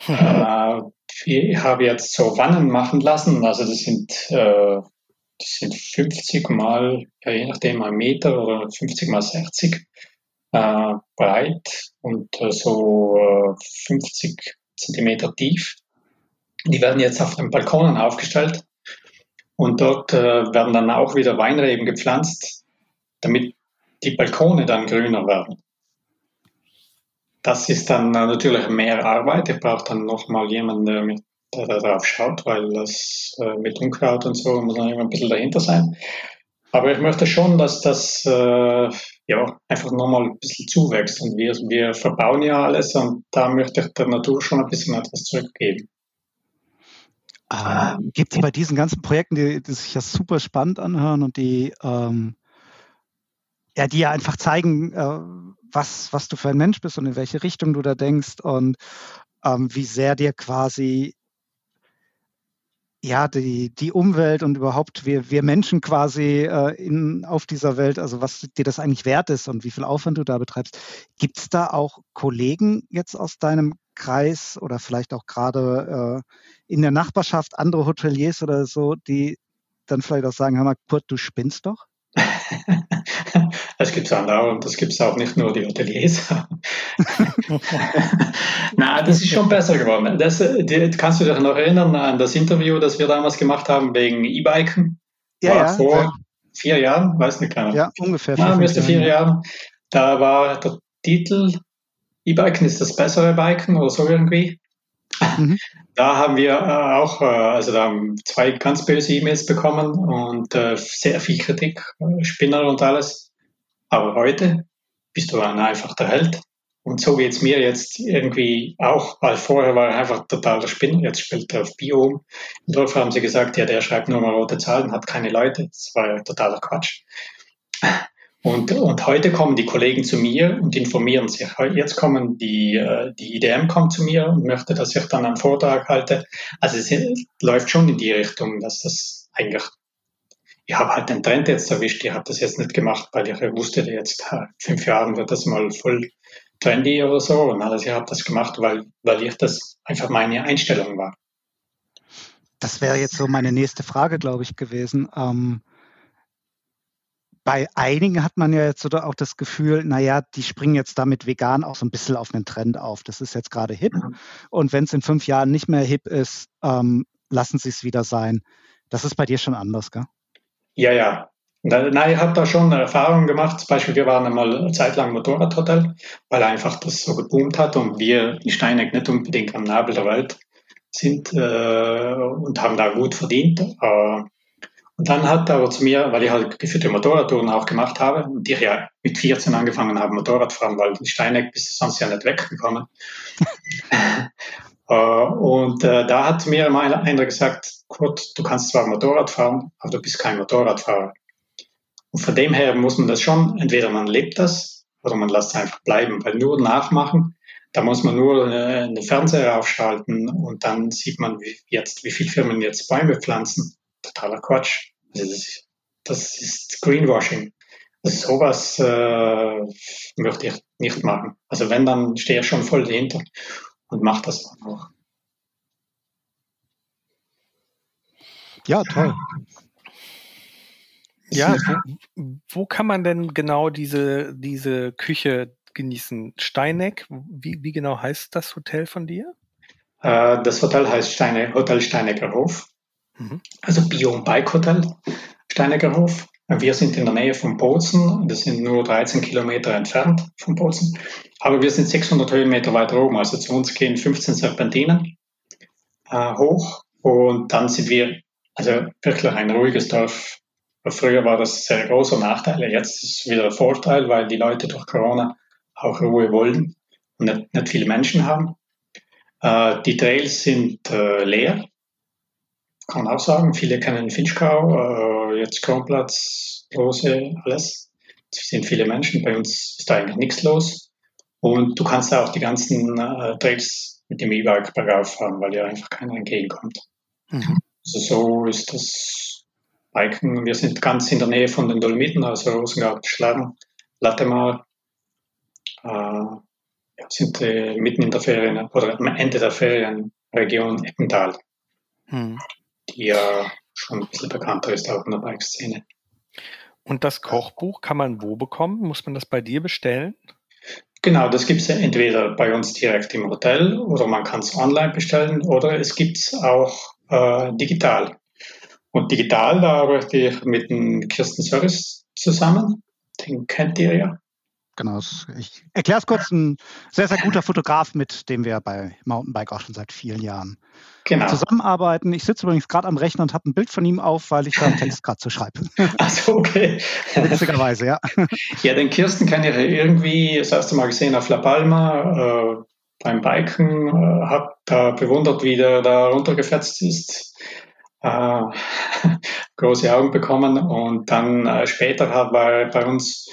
<laughs> äh, ich habe jetzt so Wannen machen lassen, also das sind, äh, das sind 50 mal, ja, je nachdem, ein Meter oder 50 mal 60 äh, breit und äh, so 50 äh, Zentimeter tief. Die werden jetzt auf den Balkonen aufgestellt und dort äh, werden dann auch wieder Weinreben gepflanzt, damit die Balkone dann grüner werden. Das ist dann natürlich mehr Arbeit. Ich brauche dann nochmal jemanden, der, mit, der da drauf schaut, weil das äh, mit Unkraut und so muss dann immer ein bisschen dahinter sein. Aber ich möchte schon, dass das äh, ja, einfach nochmal ein bisschen zuwächst. Und wir, wir verbauen ja alles und da möchte ich der Natur schon ein bisschen etwas zurückgeben. Ähm, Gibt es bei diesen ganzen Projekten, die, die, sich ja super spannend anhören und die, ähm, ja, die ja einfach zeigen, äh, was, was du für ein Mensch bist und in welche Richtung du da denkst und ähm, wie sehr dir quasi ja, die, die Umwelt und überhaupt wir, wir Menschen quasi äh, in, auf dieser Welt, also was dir das eigentlich wert ist und wie viel Aufwand du da betreibst. Gibt es da auch Kollegen jetzt aus deinem Kreis oder vielleicht auch gerade äh, in der Nachbarschaft andere Hoteliers oder so, die dann vielleicht auch sagen, hör mal, Kurt, du spinnst doch? <laughs> das gibt es andauernd, das gibt es auch nicht nur die Hoteliers. <laughs> Na, das ist schon besser geworden. Das, die, kannst du dich noch erinnern an das Interview, das wir damals gemacht haben wegen E-Biken? Ja, ja, vor ja. vier Jahren, weiß nicht genau. Ja, ungefähr. Ja, müsste vier Jahren. Da war der Titel E-Biken ist das bessere Biken oder so irgendwie. Mhm. <laughs> Da haben wir äh, auch, äh, also da haben zwei ganz böse E-Mails bekommen und äh, sehr viel Kritik, Spinner und alles. Aber heute bist du ein einfacher Held. Und so geht es mir jetzt irgendwie auch, weil vorher war er einfach totaler Spinner, jetzt spielt er auf Bio um. Im Dorf haben sie gesagt, ja, der schreibt nur mal rote Zahlen, hat keine Leute. Das war ja totaler Quatsch. Und, und heute kommen die Kollegen zu mir und informieren sich. Jetzt kommen die, äh, die IDM kommt zu mir und möchte, dass ich dann einen Vortrag halte. Also es läuft schon in die Richtung, dass das eigentlich, ich habe halt den Trend jetzt erwischt. Ich habe das jetzt nicht gemacht, weil ich wusste, jetzt fünf Jahren wird das mal voll trendy oder so. Und alles, ich habe das gemacht, weil, weil ich das einfach meine Einstellung war. Das wäre jetzt so meine nächste Frage, glaube ich, gewesen. Ähm bei einigen hat man ja jetzt oder auch das Gefühl, naja, die springen jetzt damit vegan auch so ein bisschen auf einen Trend auf. Das ist jetzt gerade hip. Mhm. Und wenn es in fünf Jahren nicht mehr hip ist, ähm, lassen sie es wieder sein. Das ist bei dir schon anders, gell? Ja, ja. Na, ich habe da schon Erfahrungen gemacht. Zum Beispiel, wir waren einmal eine Zeit lang Motorradhotel, weil einfach das so geboomt hat und wir in Steineck nicht unbedingt am Nabel der Welt sind äh, und haben da gut verdient. Äh, und dann hat er aber zu mir, weil ich halt geführte Motorradtouren auch gemacht habe und ich ja mit 14 angefangen habe, Motorradfahren, weil in Steineck bist du sonst ja nicht weggekommen. <laughs> uh, und uh, da hat mir mal einer gesagt, Kurt, du kannst zwar Motorrad fahren, aber du bist kein Motorradfahrer. Und von dem her muss man das schon, entweder man lebt das oder man lässt es einfach bleiben, weil nur nachmachen, Da muss man nur äh, einen Fernseher aufschalten und dann sieht man wie jetzt, wie viele Firmen jetzt Bäume pflanzen. Totaler Quatsch. Also das, ist, das ist Greenwashing. Also sowas äh, möchte ich nicht machen. Also wenn, dann stehe ich schon voll dahinter und mache das dann auch. Ja, toll. Ja, wo, wo, kann man denn genau diese, diese Küche genießen? Steineck, wie, wie genau heißt das Hotel von dir? Äh, das Hotel heißt Steine, Hotel Steinecker Hof. Mhm. Also Bio- und Bike-Hotel Steinecker Hof. Wir sind in der Nähe von Bozen, das sind nur 13 Kilometer entfernt von Bozen, aber wir sind 600 Höhenmeter weiter oben, also zu uns gehen 15 Serpentinen äh, hoch und dann sind wir, also wirklich ein ruhiges Dorf. Früher war das sehr großer Nachteil, jetzt ist es wieder ein Vorteil, weil die Leute durch Corona auch Ruhe wollen und nicht, nicht viele Menschen haben. Äh, die Trails sind äh, leer, kann man auch sagen. Viele kennen Finchgau, äh, jetzt Kronplatz, Rose, alles. Es sind viele Menschen. Bei uns ist da eigentlich nichts los. Und du kannst auch die ganzen äh, Trails mit dem E-Bike bergauf fahren, weil dir einfach keiner entgegenkommt. Mhm. Also so ist das Biken. Wir sind ganz in der Nähe von den Dolomiten, also Rosengart, Schlarren, Lattemar. Äh, sind äh, mitten in der Ferien oder am Ende der Ferienregion Eppental. Mhm die ja schon ein bisschen bekannter ist auch in der Bike-Szene. Und das Kochbuch kann man wo bekommen? Muss man das bei dir bestellen? Genau, das gibt es entweder bei uns direkt im Hotel oder man kann es online bestellen oder es gibt es auch äh, digital. Und digital, da arbeite ich mit dem Kirsten Sörres zusammen. Den kennt ihr ja. Genau, ich erkläre es kurz. Ein sehr, sehr guter Fotograf, mit dem wir bei Mountainbike auch schon seit vielen Jahren genau. zusammenarbeiten. Ich sitze übrigens gerade am Rechner und habe ein Bild von ihm auf, weil ich da einen Text gerade zu schreiben. Achso, okay. Witzigerweise, ja. Ja, den Kirsten kenne ich irgendwie das erste Mal gesehen auf La Palma äh, beim Biken. Äh, habe da bewundert, wie der da runtergefetzt ist. Äh, <laughs> große Augen bekommen und dann äh, später hat er bei uns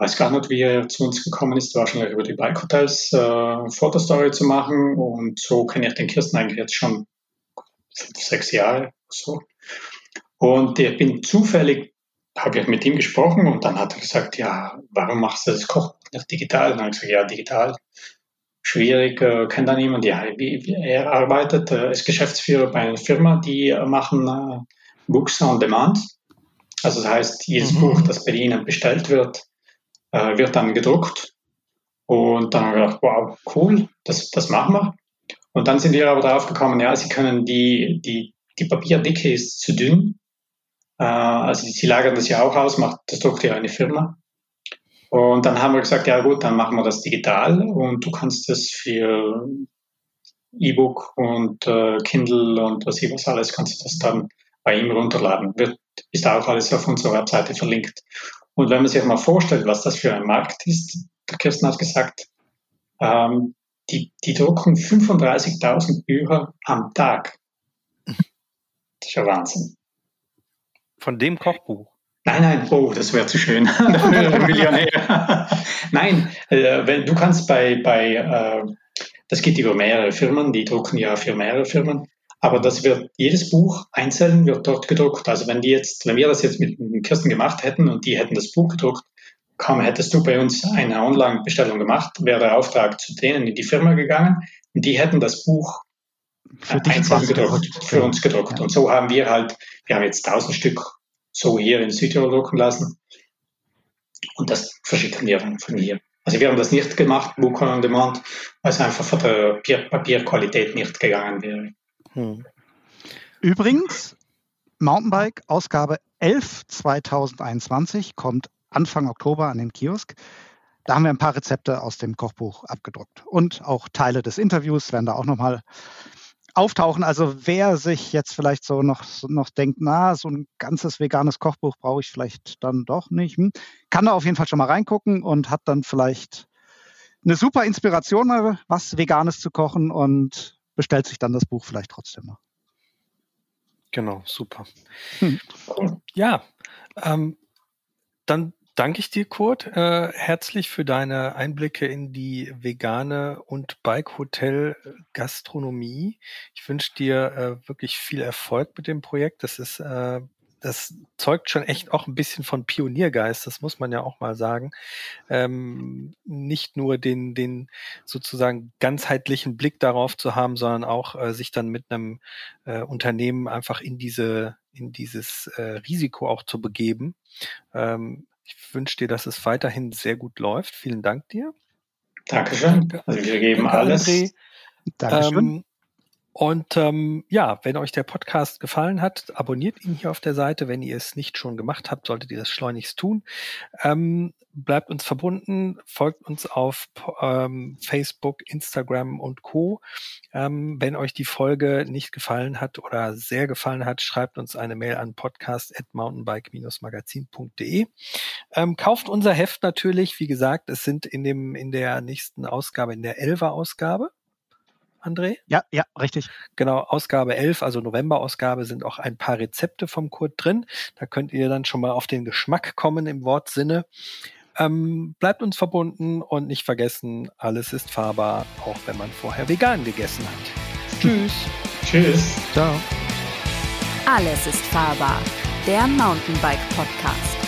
weiß gar nicht, wie er zu uns gekommen ist, wahrscheinlich über die Bike Hotels äh, Fotostory zu machen. Und so kenne ich den Kirsten eigentlich jetzt schon sechs Jahre so. Und ich bin zufällig, habe ich mit ihm gesprochen und dann hat er gesagt, ja, warum machst du das Koch nicht digital? Und dann habe ich gesagt, ja, digital. Schwierig, äh, kennt da niemand. Ja, wie, wie er arbeitet, äh, ist Geschäftsführer bei einer Firma, die äh, machen äh, Books on Demand. Also das heißt, jedes mhm. Buch, das bei ihnen bestellt wird, äh, wird dann gedruckt. Und dann haben wir gedacht, wow, cool, das, das machen wir. Und dann sind wir aber darauf gekommen, ja, sie können die, die, die Papierdicke ist zu dünn. Äh, also sie lagern das ja auch aus, macht, das druckt ja eine Firma. Und dann haben wir gesagt, ja gut, dann machen wir das digital und du kannst das für E-Book und äh, Kindle und was ich was alles, kannst du das dann bei ihm runterladen. Wird, ist auch alles auf unserer Webseite verlinkt. Und wenn man sich mal vorstellt, was das für ein Markt ist, der Kirsten hat gesagt, ähm, die, die drucken 35.000 Bücher am Tag. Das ist ja Wahnsinn. Von dem Kochbuch? Nein, nein, oh, das wäre zu schön. <laughs> Millionär. nein, äh, wenn, du kannst bei, bei äh, das geht über mehrere Firmen, die drucken ja für mehrere Firmen. Aber das wird, jedes Buch einzeln wird dort gedruckt. Also wenn die jetzt, wenn wir das jetzt mit Kirsten gemacht hätten und die hätten das Buch gedruckt, kaum hättest du bei uns eine Online-Bestellung gemacht, wäre der Auftrag zu denen in die Firma gegangen und die hätten das Buch einzeln gedruckt, für uns gedruckt. Ja. Und so haben wir halt, wir haben jetzt tausend Stück so hier in Südtirol drucken lassen und das verschicken wir dann von hier. Also wir haben das nicht gemacht, Book on Demand, weil es einfach von der Papierqualität nicht gegangen wäre. Hm. Übrigens, Mountainbike Ausgabe 11 2021 kommt Anfang Oktober an den Kiosk. Da haben wir ein paar Rezepte aus dem Kochbuch abgedruckt. Und auch Teile des Interviews werden da auch nochmal auftauchen. Also wer sich jetzt vielleicht so noch, noch denkt, na, so ein ganzes veganes Kochbuch brauche ich vielleicht dann doch nicht, hm, kann da auf jeden Fall schon mal reingucken und hat dann vielleicht eine super Inspiration, mal was Veganes zu kochen und bestellt sich dann das Buch vielleicht trotzdem noch. Genau, super. Hm. Ja, ähm, dann danke ich dir, Kurt, äh, herzlich für deine Einblicke in die vegane und Bike-Hotel-Gastronomie. Ich wünsche dir äh, wirklich viel Erfolg mit dem Projekt. Das ist äh, das zeugt schon echt auch ein bisschen von Pioniergeist, das muss man ja auch mal sagen. Ähm, nicht nur den, den sozusagen ganzheitlichen Blick darauf zu haben, sondern auch äh, sich dann mit einem äh, Unternehmen einfach in diese, in dieses äh, Risiko auch zu begeben. Ähm, ich wünsche dir, dass es weiterhin sehr gut läuft. Vielen Dank dir. Dankeschön. Also wir geben Danke, alles. André. Dankeschön. Ähm, und ähm, ja, wenn euch der Podcast gefallen hat, abonniert ihn hier auf der Seite. Wenn ihr es nicht schon gemacht habt, solltet ihr das schleunigst tun. Ähm, bleibt uns verbunden, folgt uns auf ähm, Facebook, Instagram und Co. Ähm, wenn euch die Folge nicht gefallen hat oder sehr gefallen hat, schreibt uns eine Mail an podcast@mountainbike-magazin.de. Ähm, kauft unser Heft natürlich. Wie gesagt, es sind in dem in der nächsten Ausgabe, in der Elfer Ausgabe André? Ja, ja, richtig. Genau, Ausgabe 11, also November-Ausgabe, sind auch ein paar Rezepte vom Kurt drin. Da könnt ihr dann schon mal auf den Geschmack kommen im Wortsinne. Ähm, bleibt uns verbunden und nicht vergessen, alles ist fahrbar, auch wenn man vorher vegan gegessen hat. Tschüss. <laughs> Tschüss. Ciao. Alles ist fahrbar. Der Mountainbike Podcast.